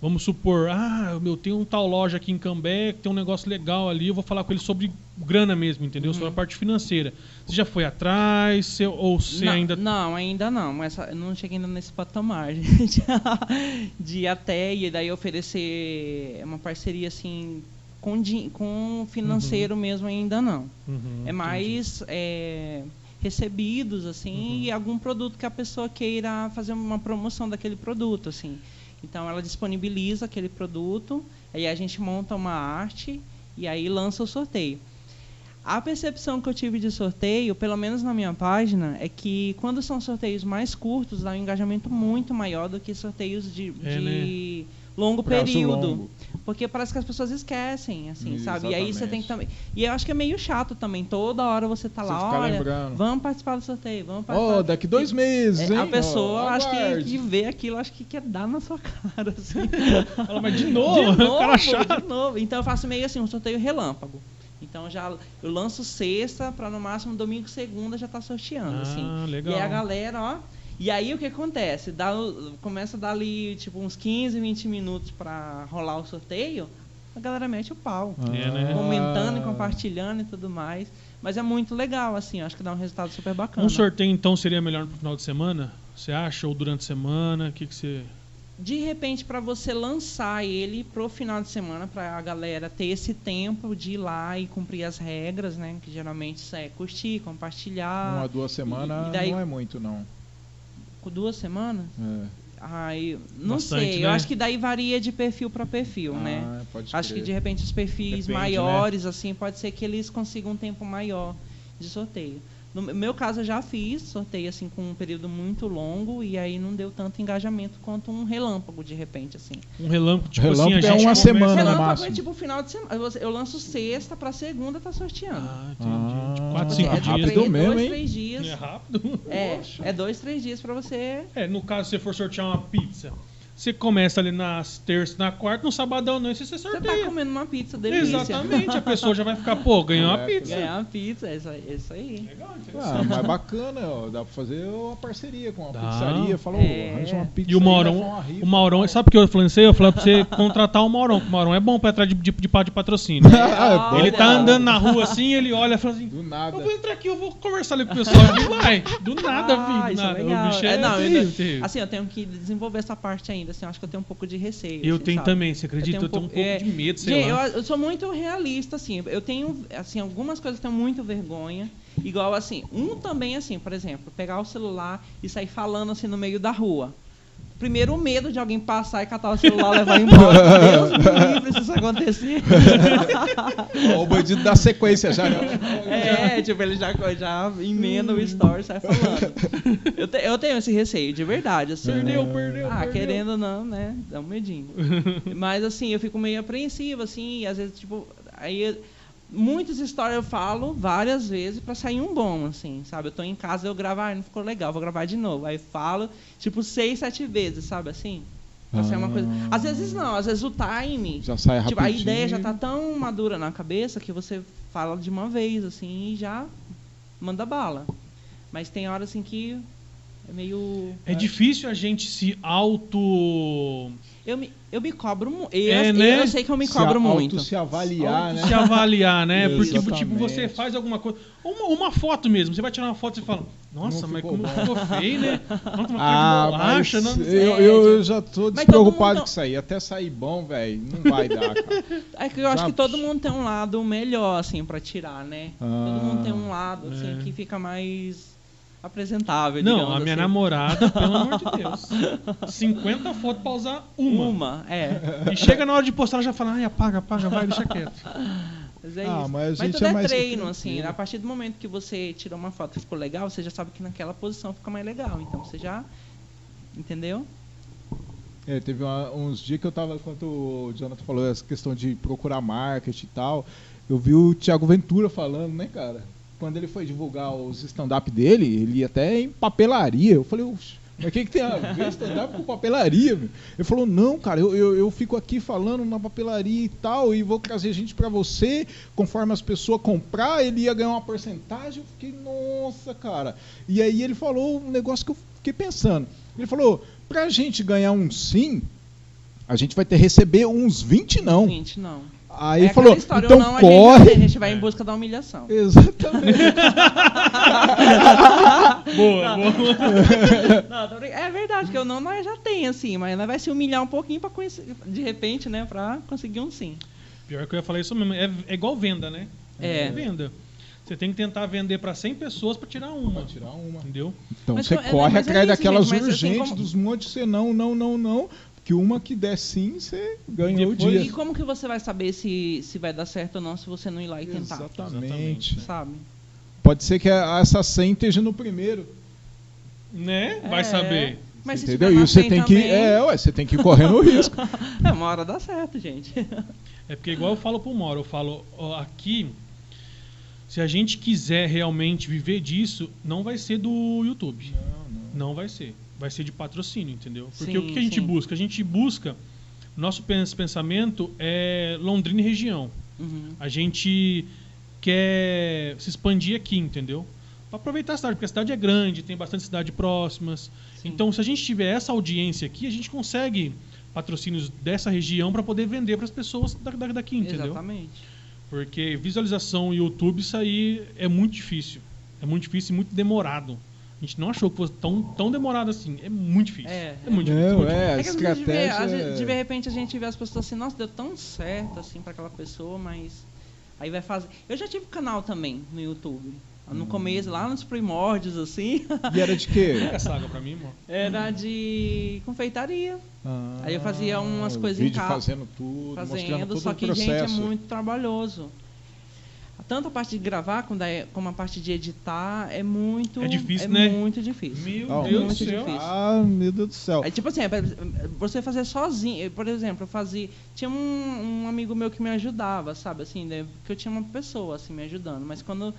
Vamos supor, ah, meu, tem um tal loja aqui em Cambé que tem um negócio legal ali, eu vou falar com ele sobre grana mesmo, entendeu? Sobre a parte financeira. Você já foi atrás, Você- ou você não, ainda. não, ainda não. Mas eu não cheguei ainda nesse patamar (laughs) de, de ir até e daí oferecer uma parceria assim com, com financeiro mesmo ainda não. Uhum, É mais é, recebidos assim e algum produto que a pessoa queira fazer uma promoção daquele produto assim. Então ela disponibiliza aquele produto, aí a gente monta uma arte e aí lança o sorteio. A percepção que eu tive de sorteio, pelo menos na minha página, é que quando são sorteios mais curtos, dá um engajamento muito maior do que sorteios de, É, de longo Prazo período. longo. Porque parece que as pessoas esquecem, assim, sabe? E aí você Exatamente. tem que também. E eu acho que é meio chato também. Toda hora você tá Você lá, ficar olha, lembrando. vamos participar do sorteio, vamos participar. Ó, daqui dois meses, É, hein? a pessoa, Ó, acho que, que vê aquilo, acho que quer dar na sua (laughs) cara, assim. Fala, mas de novo, (laughs) de (laughs) novo, cara chato. de novo. Então eu faço meio assim, um sorteio relâmpago. Então já eu lanço sexta para no máximo domingo, segunda já tá sorteando, Ah, assim. legal. E aí a galera, ó. E aí o que acontece? Dá, começa a dar ali tipo uns 15, 20 minutos para rolar o sorteio, a galera mete o pau. É, né? Comentando e Ah. compartilhando e tudo mais. Mas é muito legal, assim, acho que dá um resultado super bacana. Um sorteio então seria melhor pro final de semana? Você acha? Ou durante a semana? O que, que você. de repente para você lançar ele pro final de semana para a galera ter esse tempo de ir lá e cumprir as regras, né? Que geralmente isso é curtir, compartilhar. Uma, duas semanas daí- não é muito, não. Com duas semanas? É. Ai, não Bastante, sei. né? Eu acho que daí varia de perfil para perfil, né? Ah, pode Acho que crer. de repente os perfis Depende, maiores, assim, pode ser que eles consigam um tempo maior de sorteio. No meu caso, eu já fiz sorteio assim com um período muito longo e aí não deu tanto engajamento quanto um relâmpago de repente, assim. Um relâmpago, tipo Relâmpago assim, é uma começa- semana, no Relâmpago máximo. é tipo final de semana. Eu- lanço sexta pra segunda, tá sorteando. Ah, entendi. Ah, Tipo, quatro, é cinco é dias. rápido três, mesmo, dois, hein? três dias. É rápido. É, é dois, três dias pra você. É, no caso, se você for sortear uma pizza, você começa ali nas terças, na quarta, no sabadão não, e você Você tá sorteia. comendo uma pizza delícia. Exatamente, a pessoa já vai ficar, pô, (laughs) ganhou uma É, pizza. Ganhar uma pizza, é isso aí. é isso. Legal, Ah, mas bacana, ó. Dá pra fazer uma parceria com uma Dá. pizzaria. Falou, É. arranja uma pizza E o Maurão, rifa, o Maurão, sabe por que eu falei isso? Eu falei pra você (laughs) contratar o Maurão, que o Maurão é bom pra entrar de, de, de, de patrocínio. (laughs) Ah, é bom, ele tá andando na rua assim, ele olha e fala assim, Do nada. eu vou entrar aqui, eu vou conversar ali com o pessoal. Vai, do nada, Ah, filho, do isso é nada. legal. O bicho é, É, não. Assim, eu tenho que desenvolver essa parte ainda. Assim, eu acho que eu tenho um pouco de receio. Eu assim, tenho sabe? também, você acredita? Eu tenho um pouco, é, de medo, sei Gente, lá. Eu, eu sou muito realista, assim. Eu tenho, assim, algumas coisas eu tenho muito vergonha. Igual, assim, um também, assim, por exemplo, pegar o celular e sair falando, assim, no meio da rua. Primeiro, o medo de alguém passar e catar o celular e levar embora. (laughs) Deus me livre, se isso acontecer. Ó, o bandido dá sequência já. né? É, tipo, ele já, já emenda o story e sai falando. Eu, te- eu tenho esse receio, de verdade. Assim, Perdeu, perdeu, Ah, perdeu. querendo ou não, né? Dá um medinho. (laughs) Mas assim, eu fico meio apreensivo, assim, e às vezes, tipo, aí muitas histórias eu falo várias vezes pra sair um bom, assim, sabe? Eu tô em casa, eu gravo, ah, não ficou legal, vou gravar de novo. Aí falo, tipo, seis, sete vezes, sabe assim? Pra sair uma coisa. Ah. Às vezes não, às vezes o time. Já sai rapidinho. Tipo, a ideia já tá tão madura na cabeça que você fala de uma vez, assim, e já manda bala. Mas tem horas assim que é meio. É difícil a gente se auto. Eu me, eu me cobro muito. Eu, É, né? eu sei que eu me Se cobro a- muito. auto se avaliar, né? se avaliar, né? (laughs) Porque, tipo, Exatamente. você faz alguma coisa. Uma, uma foto mesmo. Você vai tirar uma foto e você fala, nossa, Não mas como bom." ficou feio, né? (laughs) Não, uma Ah, de bolacha, não- eu, eu, eu já tô despreocupado todo com isso aí. Até sair bom, velho, não vai dar, cara. (laughs) É que eu acho Já- que todo mundo tem um lado melhor, assim, pra tirar, né? Todo Ah. mundo tem um lado, assim, É. que fica mais apresentável, Não, a minha assim. namorada, pelo amor de (laughs) Deus. 50 fotos pra usar uma. Uma, é. E chega na hora de postar, ela já fala, ai, apaga, apaga, vai, deixa quieto. Mas é Ah, isso. mas a Mas gente tudo é é, mais treino, assim. A partir do momento que você tirou uma foto e ficou legal, você já sabe que naquela posição fica mais legal. Então você já. Entendeu? É, teve uma- uns dias que eu tava, quando o Jonathan falou essa questão de procurar marketing e tal, eu vi o Thiago Ventura falando, né, cara? Quando ele foi divulgar os stand-up dele, ele ia até em papelaria. Eu falei, "Oxe, mas o que, que tem a ver stand-up com papelaria? meu?" Ele falou, não, cara, eu, eu, eu fico aqui falando na papelaria e tal, e vou trazer gente pra você, conforme as pessoas comprar, ele ia ganhar uma porcentagem. Eu fiquei, nossa, cara. E aí ele falou um negócio que eu fiquei pensando. Ele falou, pra gente ganhar um sim, a gente vai ter que receber uns 20 não. Gente, não. Aí é falou, aquela história, então ou não, a gente- corre. A gente vai em busca da humilhação. Exatamente. Boa, (laughs) boa. Não, tô brincando. é verdade, que eu não nós já tem, assim, mas nós vai se humilhar um pouquinho conhecer, de repente, né, pra conseguir um sim. Pior que eu ia falar isso mesmo. É, é igual venda, né? É. venda. Você tem que tentar vender pra 100 pessoas pra tirar uma. Pra tirar uma. Entendeu? Então Mas você é, corre é atrás daquelas assim, urgentes, como- dos montes você não, não, não, não. Que uma que der sim, você ganhou o depois- dia. E como que você vai saber se, se vai dar certo ou não se você não ir lá e tentar? Exatamente. Sabe? Pode ser que essa 100 esteja no primeiro. Né? Vai É. saber. Mas se entendeu? E você 100 tem que. também, É, ué, você tem que ir correndo o (laughs) risco. É, uma hora dá certo, gente. (laughs) É porque igual eu falo pro Mauro, eu falo, ó, aqui, se a gente quiser realmente viver disso, não vai ser do YouTube. Não vai ser. Vai ser de patrocínio, entendeu? Porque Sim, o que a gente sim. busca? A gente busca. Nosso pens- pensamento é Londrina e região. Uhum. A gente quer se expandir aqui, entendeu? Pra aproveitar a cidade, porque a cidade é grande, tem bastante cidade próximas. Sim. Então, se a gente tiver essa audiência aqui, a gente consegue patrocínios dessa região para poder vender para as pessoas da, da- daqui, entendeu? Exatamente. Porque visualização no YouTube, isso aí é muito difícil. É muito difícil e muito demorado. A gente não achou que fosse tão, tão demorado assim. É muito difícil. É, muito é. difícil. Não, muito é, a É que ver- estratégia. às vezes, de é- repente a gente vê as pessoas assim, nossa, deu tão certo assim pra aquela pessoa, mas aí vai fazer. Eu já tive canal também no YouTube. No começo, lá nos primórdios, assim, E era de quê? Essa água pra mim, amor. era de confeitaria. Ah, Aí eu fazia umas coisas em casa, fazendo tudo, mostrando Fazendo, todo só o que, gente, é processo. muito trabalhoso. Tanto a parte de gravar como, a parte de editar é muito. É difícil, é né? muito difícil. Meu Ah, Deus do muito céu. difícil. Ah, meu Deus do céu. É tipo assim, é você fazer sozinho. Por exemplo, eu fazia. Tinha um, um amigo meu que me ajudava, sabe? Assim, né? que eu tinha uma pessoa assim me ajudando. Mas quando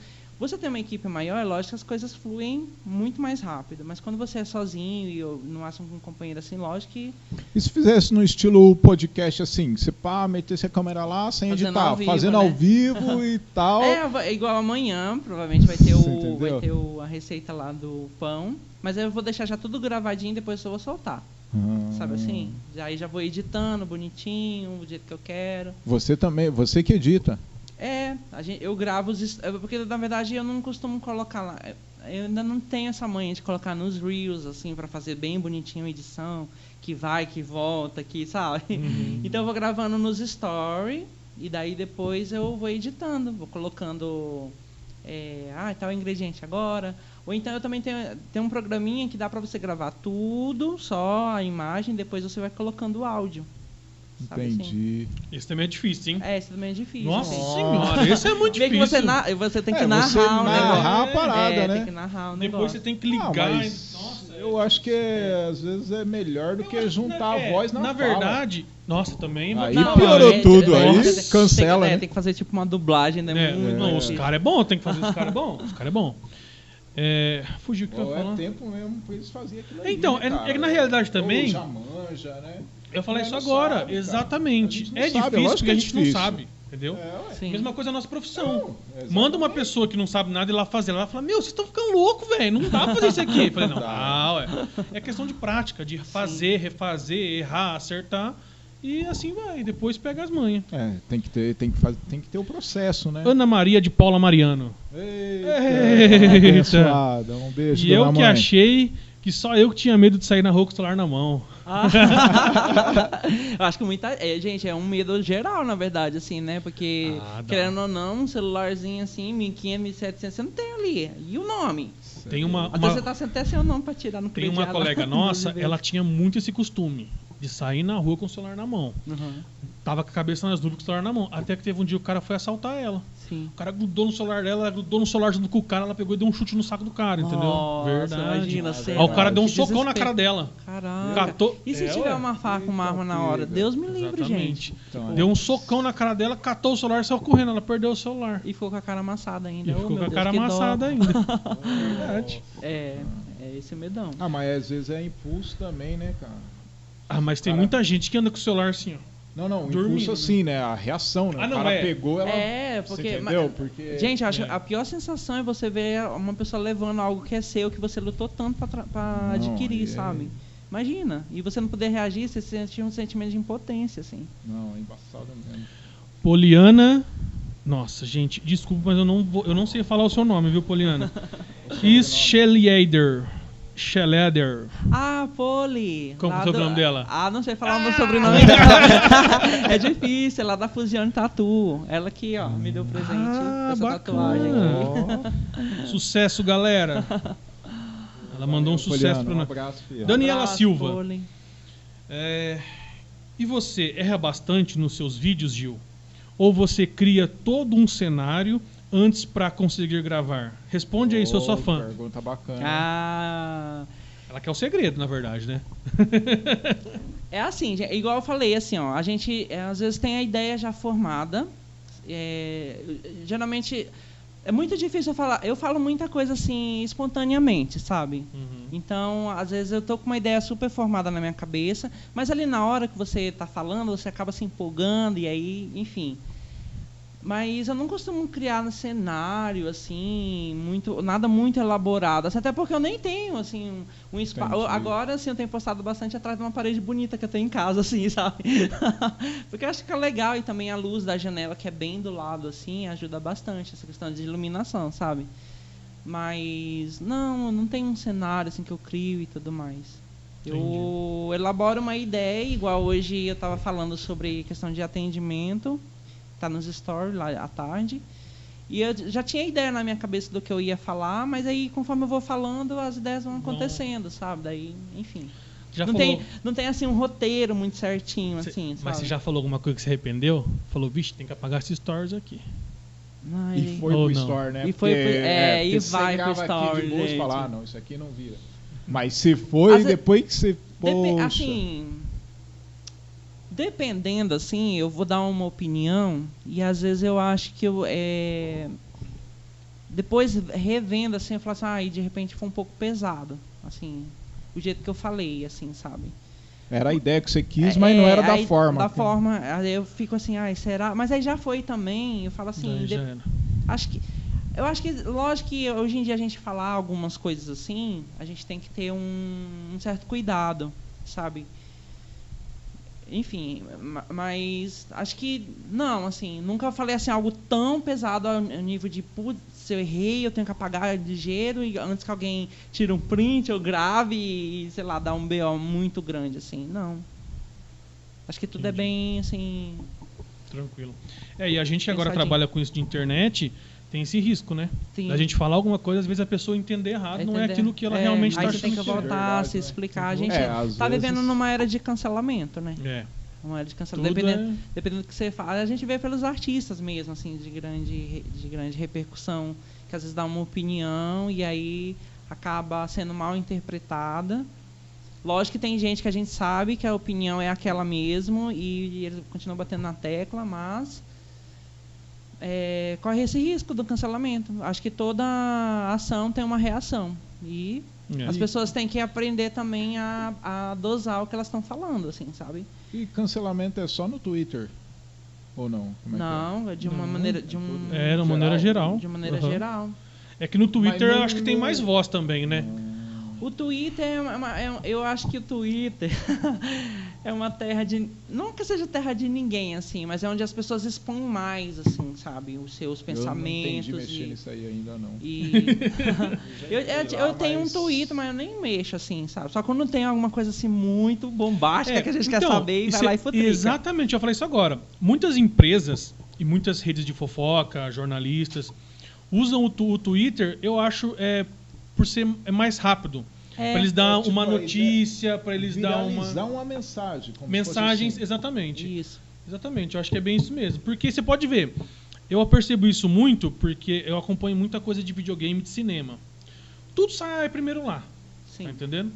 você tem uma equipe maior, é lógico que as coisas fluem muito mais rápido. Mas quando você é sozinho e eu, no máximo com um companheiro assim, lógico que. E se fizesse no estilo podcast assim, você pá, metesse a câmera lá sem Fazendo editar, ao vivo, fazendo né? ao vivo e (laughs) tal. É, vai- igual amanhã, provavelmente vai ter, o, vai ter o, a receita lá do pão. Mas eu vou deixar já tudo gravadinho e depois eu vou soltar. Ah. Sabe assim? Já, aí já vou editando bonitinho, do jeito que eu quero. Você também, você que edita. É, gente, eu gravo os. eu- Porque na verdade eu não costumo colocar lá. Eu ainda não tenho essa manha de colocar nos Reels, assim, pra fazer bem bonitinho a edição, que vai, que volta, que, sabe? Uhum. (laughs) Então eu vou gravando nos story e daí depois eu vou editando, vou colocando. É, ah, tal ingrediente agora. Ou então eu também tenho, tenho um programinha que dá pra você gravar tudo, só a imagem, depois você vai colocando o áudio. Sabe assim? Entendi. Esse também é difícil, hein? É, esse também é difícil. Nossa assim. senhora, esse é muito Vê que difícil. você, na- você tem que É, narrar você o narrar negócio. a parada, é, né? tem que narrar o Depois você tem que Ah, ligar. mas Nossa, Eu acho que é, às vezes é melhor do que Eu- juntar é, a voz na, Na fala. verdade, nossa, também. Aí não, piorou tudo, é, aí nossa, cancela, tem, é, né? tem que fazer tipo uma dublagem, né? É, Muito não, os caras é bom, tem que fazer os caras é bom. Os caras é bom. É, fugiu o que eu Ou tava é falando. tempo mesmo pra eles fazerem aquilo ali, Então, né, é- cara? é que na realidade também- Ou já manja, né? Eu falei isso não agora, sabe, exatamente. Não É sabe, difícil lógico porque que a é gente não difícil. sabe, entendeu? É. Sim. Mesma coisa a nossa profissão. Não, Manda uma pessoa que não sabe nada ir lá fazer. Ela fala, meu, vocês estão ficando louco, velho. Não dá pra fazer isso aqui. Eu falei, não, (laughs) ah, ué. É questão de prática, de fazer, refazer, errar, acertar. E assim vai. Depois pega as manhas. É, tem que ter, tem que fazer, tem que ter o processo, né? Ana Maria de Paula Mariano. Eita, (laughs) Eita. Um beijo, E eu que mãe. achei que só eu que tinha medo de sair na rua com o celular na mão. Ah. (laughs) Acho que muita. É, gente, é um medo geral, na verdade, assim, né? Porque, Ah, querendo ou não, um celularzinho assim, 1500, 1700, você não tem ali. E o nome? Tem uma, Até uma- você tá sem até seu nome pra tirar no tem uma colega (laughs) nossa, ela tinha muito esse costume de sair na rua com o celular na mão. Uhum, Tava com a cabeça nas nuvens com o celular na mão. Até que teve um dia o cara foi assaltar ela. Sim. O cara grudou no celular dela, ela grudou no celular junto com o cara, ela pegou e deu um chute no saco do cara, entendeu? Nossa, Verdade. imagina Ah, cena. Aí o cara deu um socão na desespero. cara dela. Caraca. Catou- E se É, tiver uma faca, uma Eita, arma na hora? Deus me livre, Exatamente. gente. Então, é. Deu um socão na cara dela, catou o celular e saiu correndo. Ela perdeu o celular. E ficou com a cara amassada ainda. E Oh, ficou com a Deus, cara que dó. amassada ainda. (laughs) Verdade. É, é esse o medão. Ah, mas às vezes é impulso também, né, cara? Ah, mas tem Cara- muita gente que anda com o celular assim, ó. Não, não, Dormindo, impulso assim, né? A reação, né? Ah, não, o cara é. pegou, ela... É, Você porque. entendeu? mas- Porque... Gente, acho É. a pior sensação é você ver uma pessoa levando algo que é seu, que você lutou tanto pra, pra Não, adquirir, é- sabe? Imagina. E você não poder reagir, você sentir um sentimento de impotência, assim. Não, é embaçado mesmo. Poliana. Nossa, gente, desculpa, mas eu não, vou, eu não sei falar o seu nome, viu, Poliana? (laughs) Schelleder. Schelleder. Ah, Poli! Como é o do- nome dela? Ah, não sei falar o meu sobrenome (laughs) dela. é difícil, é lá da Fusione Tatu. Ela aqui, ó, me deu presente Ah, bacana. tatuagem aqui. (laughs) Sucesso, galera. Ela mandou um sucesso Poliana, pra um nós. abraço, filha. Daniela Abraço, Silva. Poli. É, E você erra bastante nos seus vídeos, Gil? Ou você cria todo um cenário antes pra conseguir gravar? Responde aí, sou sua fã. Pergunta bacana. Ah. Ela quer o segredo, na verdade, né? É assim, gente, igual eu falei, assim, ó, a gente é, às vezes tem a ideia já formada. é, geralmente é muito difícil eu falar. Eu falo muita coisa assim espontaneamente, sabe? Uhum. Então, às vezes eu tô com uma ideia super formada na minha cabeça, mas ali na hora que você tá falando, você acaba se empolgando e aí, enfim. Mas eu não costumo criar cenário assim, muito, nada muito elaborado, assim, até porque eu nem tenho assim um, um espaço. Entendi. Agora assim, eu tenho postado bastante atrás de uma parede bonita que eu tenho em casa assim, (laughs) sabe? porque eu acho que é legal e também a luz da janela que é bem do lado assim, ajuda bastante essa questão de iluminação, sabe? Mas não, não tem um cenário assim que eu crio e tudo mais. Eu elaboro uma ideia, igual hoje eu estava falando sobre questão de atendimento, tá nos stories lá à tarde. E eu já tinha ideia na minha cabeça do que eu ia falar, mas aí conforme eu vou falando, as ideias vão acontecendo, sabe? Daí, enfim. Já não, falou, tem, não tem assim um roteiro muito certinho, Cê- assim, Mas sabe? você já falou alguma coisa que se arrependeu? Falou, vixe, tem que apagar esses stories aqui. Ai, E foi Ou pro não. store, né? E foi pro- é, porque e vai pro grava aqui store, de boa e gente. fala, ah, não, isso aqui não vira. Mas se foi, ve- depois que você... Assim, dependendo, assim, eu vou dar uma opinião e às vezes eu acho que eu é, depois revendo assim, eu falo assim, ah, e de repente foi um pouco pesado, assim, o jeito que eu falei, assim, sabe? Era a ideia que você quis, mas não É, era da aí, forma. Da forma, aí eu fico assim, ai, será? Mas aí já foi também, eu falo assim, de- acho que eu acho que lógico que hoje em dia a gente falar algumas coisas assim a gente tem que ter um, um certo cuidado sabe enfim ma- mas acho que não assim nunca falei assim algo tão pesado ao nível de putz se eu errei eu tenho que apagar ligeiro e antes que alguém tire um print ou grave e sei lá dá um BO muito grande assim não acho que tudo é Entendi. bem assim Tranquilo. É, e a gente que agora Pensadinho. trabalha com isso de internet, tem esse risco, né? sim. Da gente falar alguma coisa, às vezes a pessoa entender errado, não é Entender. aquilo que ela É, realmente Aí está você tem achando que que é. voltar, Verdade, se né? explicar. A gente É, às tá vezes- vivendo numa era de cancelamento, né? É. Uma era de cancelamento. Tudo Dependendo, é- dependendo do que você fala. A gente vê pelos artistas mesmo, assim, de grande, de grande repercussão, que às vezes dá uma opinião e aí acaba sendo mal interpretada. Lógico que tem gente que a gente sabe que a opinião é aquela mesmo e eles continuam batendo na tecla, mas é, corre esse risco do cancelamento. Acho que toda ação tem uma reação. E É. as pessoas têm que aprender também a, a dosar o que elas estão falando, assim, sabe? E cancelamento é só no Twitter? Ou não? Como é que é? Não, é de uma Não, maneira. De, um, É, de uma maneira geral. de maneira Aham. geral. É que no Twitter Mas eu acho que tem mais voz também, né? O Twitter é uma, é um- eu acho que o Twitter (laughs) é uma terra de não que seja terra de ninguém assim, mas é onde as pessoas expõem mais assim, sabe, os seus Eu não entendi pensamentos mexer e, nisso aí ainda não. e- (laughs) eu, eu- lá, eu tenho um Twitter, mas eu nem mexo assim, sabe? Só quando tem alguma coisa assim muito bombástica É, que a gente quer então, saber e vai lá é- e futrica. Exatamente, eu falei isso agora. Muitas empresas e muitas redes de fofoca, jornalistas, usam o, o Twitter, eu acho, é, por ser é mais rápido. É. Pra eles dar É, tipo, uma notícia, pra eles dar Viralizar uma. uma mensagem. Mensagens, assim. exatamente. Isso. Exatamente, eu acho que é bem isso mesmo. Porque você pode ver, eu percebo isso muito porque eu acompanho muita coisa de videogame e de cinema. Tudo sai primeiro lá, Sim. tá entendendo?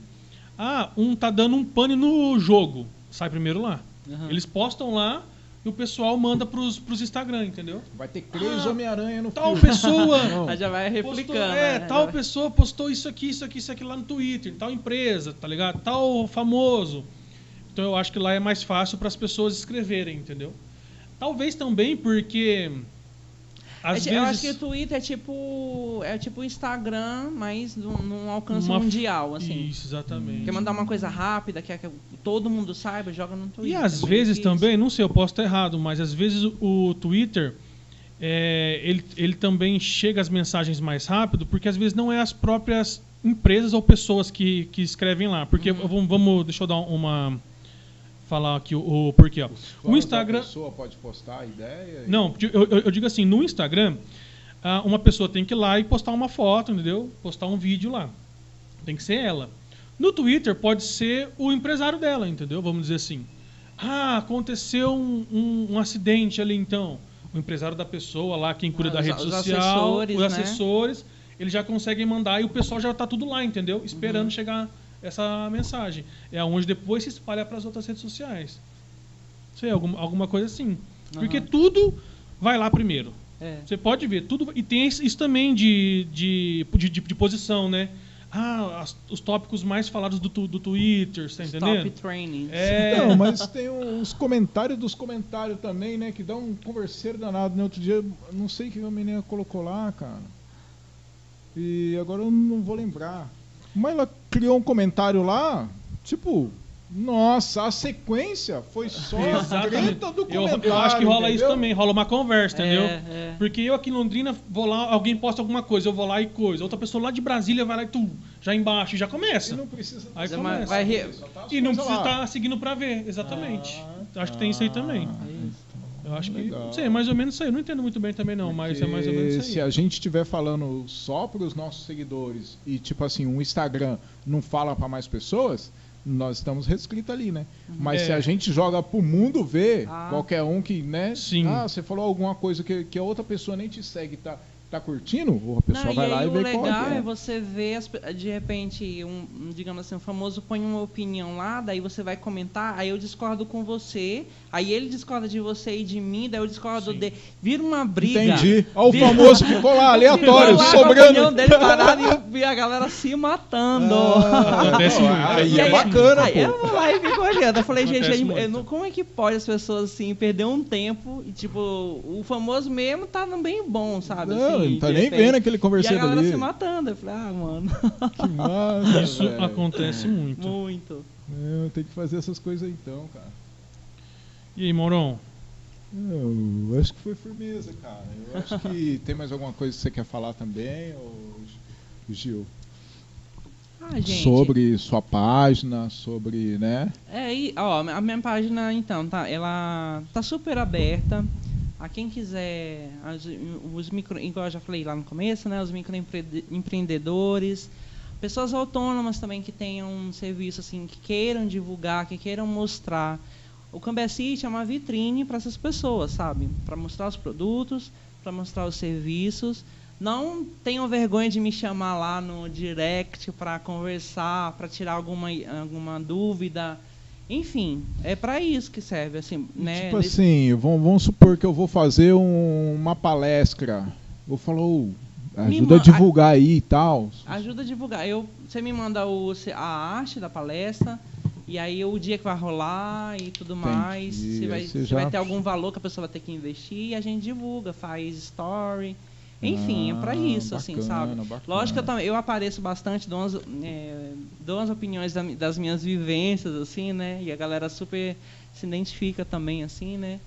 Ah, um tá dando um pane no jogo, sai primeiro lá. Aham. Eles postam lá e o pessoal manda pros, pros Instagram, entendeu? Vai ter três Ah, Homem-Aranha no Tal filme. pessoa. (laughs) Aí já vai replicando. postou, é, né? tal pessoa postou isso aqui, isso aqui, isso aqui lá no Twitter, tal empresa, tá ligado? Tal famoso. Então eu acho que lá é mais fácil para as pessoas escreverem, entendeu? Talvez também porque às É vezes Eu acho que o Twitter é tipo é tipo o Instagram, mas num, num alcance uma- mundial, assim. Isso, exatamente. Quer mandar uma coisa rápida, quer que todo mundo saiba, joga no E Twitter. às é vezes também, não sei, eu posso estar errado, mas às vezes o, Twitter é, ele, ele também chega às mensagens mais rápido, porque às vezes não é as próprias empresas ou pessoas que, que escrevem lá. Porque Uhum. vamos, vamos- deixa eu dar uma falar aqui o, o porquê, ó. O Instagram pessoa pode postar a ideia. e- Não, eu, eu- eu digo assim, no Instagram, ah, uma pessoa tem que ir lá e postar uma foto, entendeu? Postar um vídeo lá. Tem que ser ela. No Twitter pode ser o empresário dela, entendeu? Vamos dizer assim. Ah, aconteceu um, um- um acidente ali então. O empresário da pessoa lá, quem cuida Ah, da os- rede os social, assessores, os né? assessores, eles já conseguem mandar e o pessoal já tá tudo lá, entendeu? Esperando Uhum. chegar essa mensagem. É onde depois se espalha para as outras redes sociais. Sei, alguma, alguma coisa assim. Porque Aham. tudo vai lá primeiro. É. Você pode ver, tudo. E tem isso também de, de, de, de- de posição, né? Ah, as- os tópicos mais falados do, do Twitter, você tá entendendo? Top training. É. Não, mas tem os comentários dos comentários também, né? Que dá um converseiro danado. No outro dia, não sei o que a menina colocou lá, cara. E agora eu não vou lembrar. Mas ela criou um comentário lá, tipo, nossa, a sequência foi só a treta do Eu, comentário. eu acho que rola isso entendeu? também, rola uma conversa, entendeu? É, é. Porque eu aqui em Londrina vou lá, alguém posta alguma coisa, eu vou lá e coisa. Outra pessoa lá de Brasília vai lá e tu, já embaixo, e já E começa. não precisa Aí Mas começa. vai tá E não precisa estar seguindo pra ver, exatamente. Ah, acho que tem isso aí também. tá. Eu acho que. Legal. Não sei, é mais ou menos isso aí. Eu não entendo muito bem também, não, mas é mais ou menos Porque isso se aí. a gente estiver falando só para os nossos seguidores e tipo assim, um Instagram não fala para mais pessoas, nós estamos restritos ali, né? Mas É. se a gente joga pro mundo ver, Ah. qualquer um que, né? Sim. Ah, você falou alguma coisa que, que a outra pessoa nem te segue, tá, tá curtindo, a pessoa Não, vai e lá e o vê legal qual é. é você ver, de repente, um, digamos assim, um famoso põe uma opinião lá, daí você vai comentar, aí eu discordo com você, aí ele discorda de você e de mim, daí eu discordo Sim. de... Vira uma briga. Entendi. Ó, o Vira- famoso ficou lá, (laughs) aleatório, Ficou lá com a sobrando. opinião dele parado e a galera se matando. Ah, Acontece muito. Aí é bacana, aí pô. eu vou lá e fico olhando. Eu falei, gente, Acontece eu- muito. eu não- como é que pode as pessoas assim perder um tempo e tipo, o famoso mesmo tá bem bom, sabe? Não, assim, não tá de nem repente. vendo aquele E a galera ali. se matando. Eu falei, ah, mano, Que (laughs) massa, Isso velho. acontece muito. muito. É, tem que fazer essas coisas aí, então, cara. E aí, Mourão? Eu acho que foi firmeza, cara. Eu acho que (laughs) tem mais alguma coisa que você quer falar também, ou Gil? Ah, gente. Sobre sua página, sobre, né? É, e, ó, a minha página, então, tá, ela tá super aberta. A quem quiser, os micro, igual eu já falei lá no começo, né, os microempreendedores, pessoas autônomas também que tenham um serviço assim, que queiram divulgar, que queiram mostrar o Cambé City é uma vitrine para essas pessoas, sabe? Para mostrar os produtos, para mostrar os serviços. Não tenham vergonha de me chamar lá no direct para conversar, para tirar alguma, alguma dúvida. Enfim, é para isso que serve, assim, né? Tipo Nesse- assim, vamos, vamos supor que eu vou fazer um- uma palestra. Vou falar, Me ajuda a divulgar aí e tal. Ajuda a divulgar. Eu, você me manda o, a arte da palestra, e aí o dia que vai rolar e tudo mais. Vai, você vai já- ter algum valor que a pessoa vai ter que investir, a gente divulga, faz story. Enfim, é Ah, isso, assim, bacana, sabe? bacana. Lógico que eu, eu apareço bastante, dou umas, é, dou umas opiniões da- das minhas vivências, assim, né? E a galera super se identifica também, assim, né?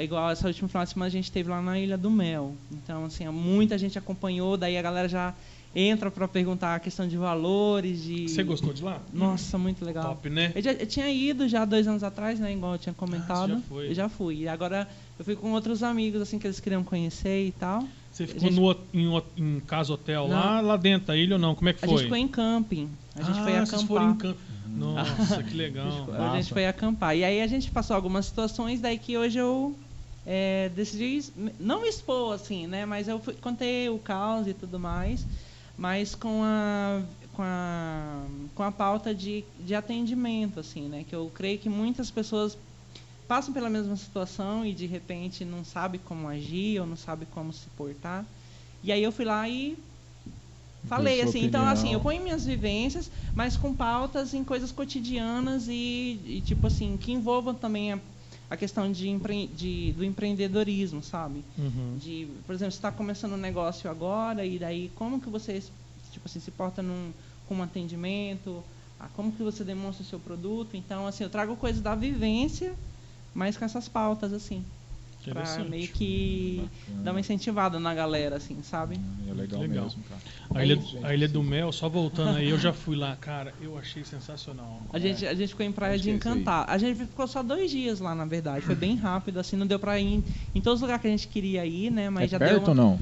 Igual, essa última final de semana a gente teve lá na Ilha do Mel. Então, assim, muita gente acompanhou, daí a galera já entra pra perguntar a questão de valores, de... Você gostou de lá? Nossa, muito legal. Top, né? Eu, já, eu tinha ido já dois anos atrás, né? Igual eu tinha comentado. Ah, já foi. Eu já fui. E agora eu fui com outros amigos, assim, que eles queriam conhecer e tal. Você ficou gente- no, em, em casa hotel lá, lá dentro da ilha ou não? Como é que A foi? gente foi em camping. A gente ah, foi vocês foram em acampar. Nossa, que (laughs) A legal. gente, a Massa. gente foi acampar. E aí a gente passou algumas situações, daí que hoje eu é, decidi não me expor, assim, né? Mas eu fui- contei o caos e tudo mais, mas com a, com a, com a pauta de, de atendimento, assim, né? Que eu creio que muitas pessoas passam pela mesma situação e de repente não sabe como agir ou não sabe como se portar. E aí eu fui lá e falei assim, então opinião. assim, eu ponho minhas vivências, mas com pautas em coisas cotidianas e, e, tipo assim, que envolvam também a, a questão de, empre, de do empreendedorismo, sabe? Uhum. De, por exemplo, você está começando um negócio agora e daí como que você tipo assim, se porta num, com um atendimento, ah, como que você demonstra o seu produto. Então, assim, eu trago coisas da vivência, mas com essas pautas, assim, para Interessante. meio que dar uma incentivada na galera, assim, sabe? É legal, Legal. mesmo, cara. A ilha, a ilha do Mel, só voltando aí, eu já (laughs) fui lá, cara, eu achei sensacional. A gente, a gente ficou em Praia Acho de é. Encantar. A gente ficou só dois dias lá, na verdade. Foi bem rápido, assim, não deu pra ir em, em todos os lugares que a gente queria ir, né? Mas é já perto deu. ou não?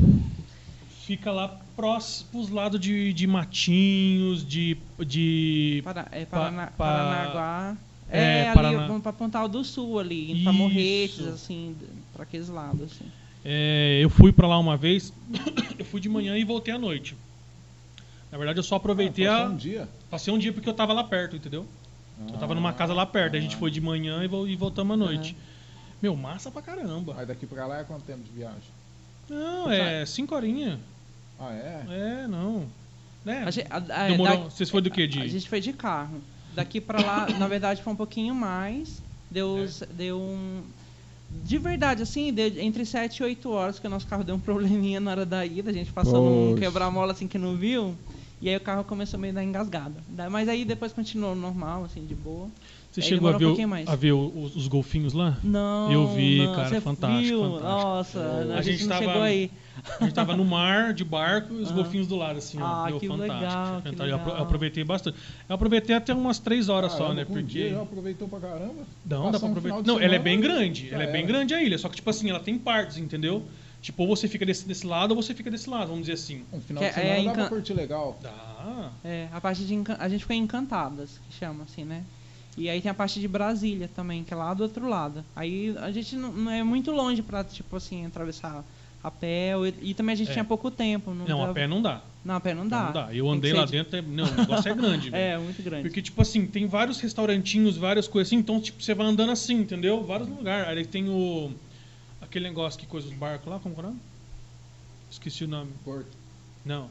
Fica lá próximo, pros lados de, de matinhos, de. de Para, é, Pa- Paraná, pa- Paranaguá. É, É, ali, Paraná- vamos pra Pontal do Sul ali, Isso. Morretes, assim, pra aqueles lados, assim. é, eu fui pra lá uma vez, (coughs) eu fui de manhã e voltei à noite. Na verdade, eu só aproveitei Ah, a. um dia. Passei um dia porque eu tava lá perto, entendeu? Eu tava numa casa lá perto, a gente Ah. foi de manhã e, vol- voltamos à noite. Meu, massa pra caramba. Aí daqui pra lá é quanto tempo de viagem? Não, é cinco horinhas. Ah, é? É, não. É, A gente, a- a- demorou. da- Vocês foram do que, A de? gente foi de carro. Daqui pra lá, (coughs) na verdade, foi um pouquinho mais. Deu, deu um. De verdade, assim, deu entre 7 e 8 horas, porque o nosso carro deu um probleminha na hora da ida. A gente passou num Poxa. quebra-mola assim que não viu. E aí o carro começou meio a dar engasgada. Da- Mas aí depois continuou normal, assim, de boa. Você aí chegou a um ver, mais. a ver os, os golfinhos lá? Não. Eu vi, não, cara, você fantástico, Viu? fantástico. Nossa, A a, gente, gente tava- chegou aí. A gente tava no mar, de barco, e os Aham. golfinhos do lado, assim, ó. Ah, Meu, que fantástico. legal, que legal. Eu aproveitei bastante. Eu aproveitei até umas três horas só, Caramba, né? com um Porque. dia já aproveitou pra caramba. Não, dá pra um aproveitar. de Não, ela é bem grande. Ela é bem era. grande a ilha. Só que, tipo assim, ela tem partes, entendeu? Tipo, ou você fica desse, desse lado ou você fica desse lado, vamos dizer assim. Um final Que de é- semana é dá pra encan- curtir legal. Dá. É, a parte de Encan- a gente foi em Encantadas, que chama assim, né? E aí tem a parte de Brasília também, que é lá do outro lado. Aí a gente não, não é muito longe pra, tipo assim, atravessar a pé. ou- E, também a gente É. tinha pouco tempo. Não, Não, a pé não dá. Não, a pé não dá. Não dá. Eu Tem andei lá de- dentro, é... não, o negócio é grande, (laughs) velho. É, muito grande. Porque, tipo assim, tem vários restaurantinhos, várias coisas assim, então, tipo, você vai andando assim, entendeu? Vários lugares. Aí tem o. Aquele negócio que coisa dos barcos lá, como que é o nome? Esqueci o nome. Porto. Não.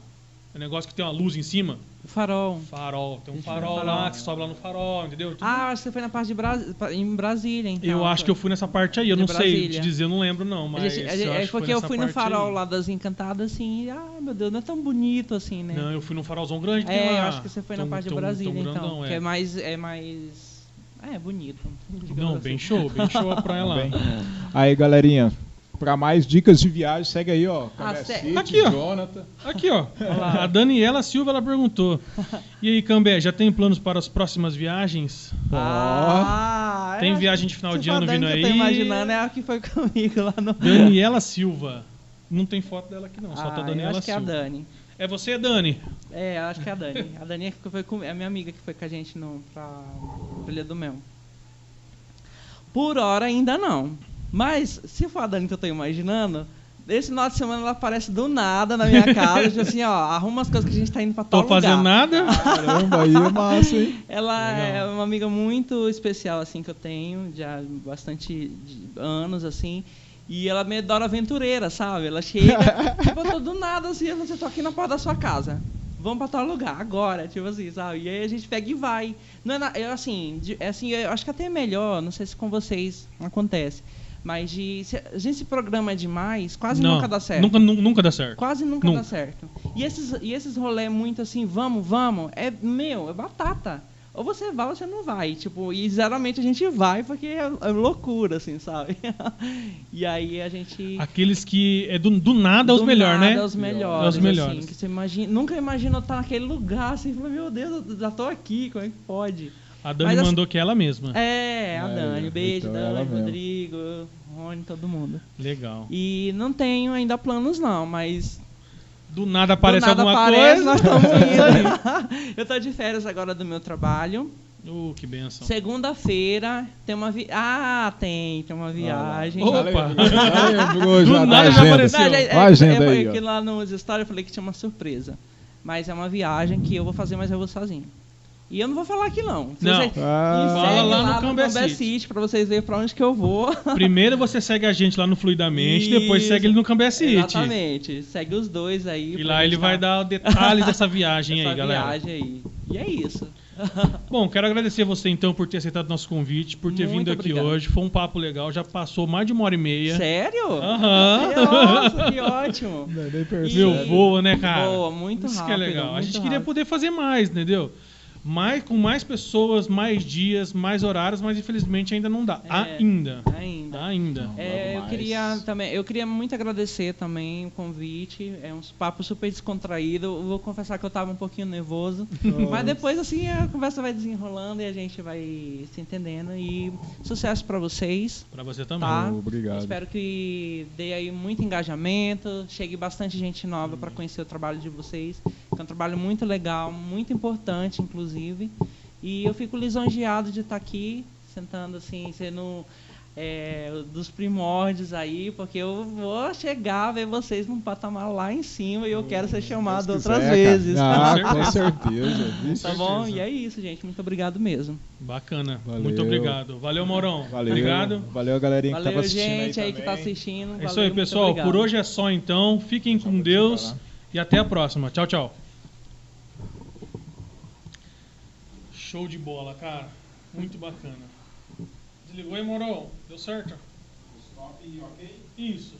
É um negócio que tem uma luz em cima. O farol. Farol. Tem um farol farol. lá, que sobe lá no farol, entendeu? Tudo- Ah, acho que você foi na parte de Bras... em Brasília, então. eu acho que eu fui nessa parte aí. Eu De não sei Brasília. te dizer, eu não lembro não, A mas gente- a eu gente- é porque eu fui no farol aí. lá das Encantadas, assim, e, ah, meu Deus, não é tão bonito assim, né? Não, eu fui num farolzão grande. tem É, eu lá. acho que você foi Tem na parte de tem um- Brasília, tem então. grandão, Que é. é mais. É mais. É, bonito. Não, assim. bem show, bem show a praia lá. Bem. Aí, galerinha, pra mais dicas de viagem, segue aí, ó. Ah, Cambé Aqui, ó. Jonathan. Aqui, ó. (laughs) A Daniela Silva ela perguntou. E aí, Cambé, já tem planos para as próximas viagens? Ah, Tem é, viagem de final de a ano Dani vindo que aí. Eu tô imaginando, é a que foi comigo lá no. Daniela Silva. Não tem foto dela aqui não, só tá ah, Daniela eu acho que é a Silva. Dani. É você, Dani? É, eu acho que é a Dani. A Dani é que foi com, é a minha amiga que foi com a gente no, pra Ilha do Mel. Por hora ainda não. Mas, se for a Dani que eu tô imaginando, esse final de semana ela aparece do nada na minha casa, tipo assim, ó, arruma as coisas que a gente tá indo pra tal Tô fazendo lugar. nada. Caramba, aí é massa, hein? Ela Legal. é uma amiga muito especial, assim, que eu tenho, já há bastante de- anos, assim. E ela me adora aventureira, sabe? Ela chega, (laughs) tipo, eu tô do nada, assim, eu tô aqui na porta da sua casa. Vamos pra tal lugar, agora, tipo assim, sabe? E aí a gente pega e vai. Não é na- eu, assim, de- é assim, eu acho que até é melhor, não sei se com vocês acontece, mas de, a gente se programa demais, quase Não, nunca dá certo. Nunca, nu- nunca dá certo. Quase nunca, Nunca. dá certo. E esses, e esses rolê muito assim, vamos, vamos, é meu, é batata. Ou você vai ou você não vai. Tipo, e geralmente a gente vai porque é, é loucura, assim, sabe? (laughs) e aí a gente. Aqueles que é do, do nada é melhores, né? É os melhores. É os melhores. Assim, que você imagina, nunca imaginou estar naquele lugar assim, meu Deus, eu já tô aqui, como é que pode? A Dani Mas assim- mandou que é ela mesma. É, a É, Dani, beijo, então Dani, mesmo. Rodrigo, Rony, todo mundo. Legal. E não tenho ainda planos não, mas Do nada aparece do nada alguma aparece, coisa. nós estamos (laughs) indo. eu tô de férias agora do meu trabalho. Uh, que benção. Segunda-feira tem uma vi... Ah, tem, tem uma viagem. Opa. Já lembrou, (laughs) Do já nada na já agenda. apareceu. Não, já- é, Olha a agenda é, aí, é ó. que lá nos stories eu falei que tinha uma surpresa. Mas é uma viagem que eu vou fazer, mas eu vou sozinho. E eu não vou falar aqui não. Não. Vocês- Ah, Fala lá no no Cambé City. Pra vocês verem pra onde que eu vou. (laughs) Primeiro você segue a gente lá no Fluidamente, depois Isso. segue ele no Cambé City. Exatamente. Segue os dois aí. E lá ele vai tá- dar detalhes dessa (laughs) viagem essa aí, galera. viagem aí. E é isso. (laughs) Bom, quero agradecer você então por ter aceitado nosso convite, por ter Muito vindo aqui obrigado. hoje. Foi um papo legal, já passou mais de uma hora e meia. Sério? Aham. Nossa, que ótimo. Meu, voa, né, cara? Voa, muito Isso rápido. que é legal. A gente queria rápido. poder fazer mais, entendeu? Mais, com mais pessoas, mais dias, mais horários, mas infelizmente ainda não dá. É. ainda. Ainda. Ainda. É, eu queria também, eu queria muito agradecer também o convite. É um papo super descontraído. Eu vou confessar que eu estava um pouquinho nervoso, mas depois assim a conversa vai desenrolando e a gente vai se entendendo e sucesso para vocês. Pra você também. Tá. Obrigado. Espero que dê aí muito engajamento, chegue bastante gente nova para conhecer o trabalho de vocês. que É um trabalho muito legal, muito importante, inclusive. E eu fico lisonjeado de estar aqui, sentando assim, sendo é, dos primórdios aí, porque eu vou chegar, ver vocês num patamar lá em cima e eu quero ser chamado Se outras quiser, vezes. Ah, (laughs) Com certeza. vixe. Tá bom? E é isso, gente. Muito obrigado mesmo. Bacana. Valeu. Muito obrigado. Valeu, Maurão. Valeu. Obrigado. Valeu, galerinha que Valeu, tava assistindo gente aí, aí que tá assistindo. É isso aí, pessoal. Por hoje é só então. Fiquem com Deus e até a próxima. Tchau, tchau. Show de bola, cara. Muito bacana. Desligou aí, Morão? Deu certo? Stop e ok? Isso.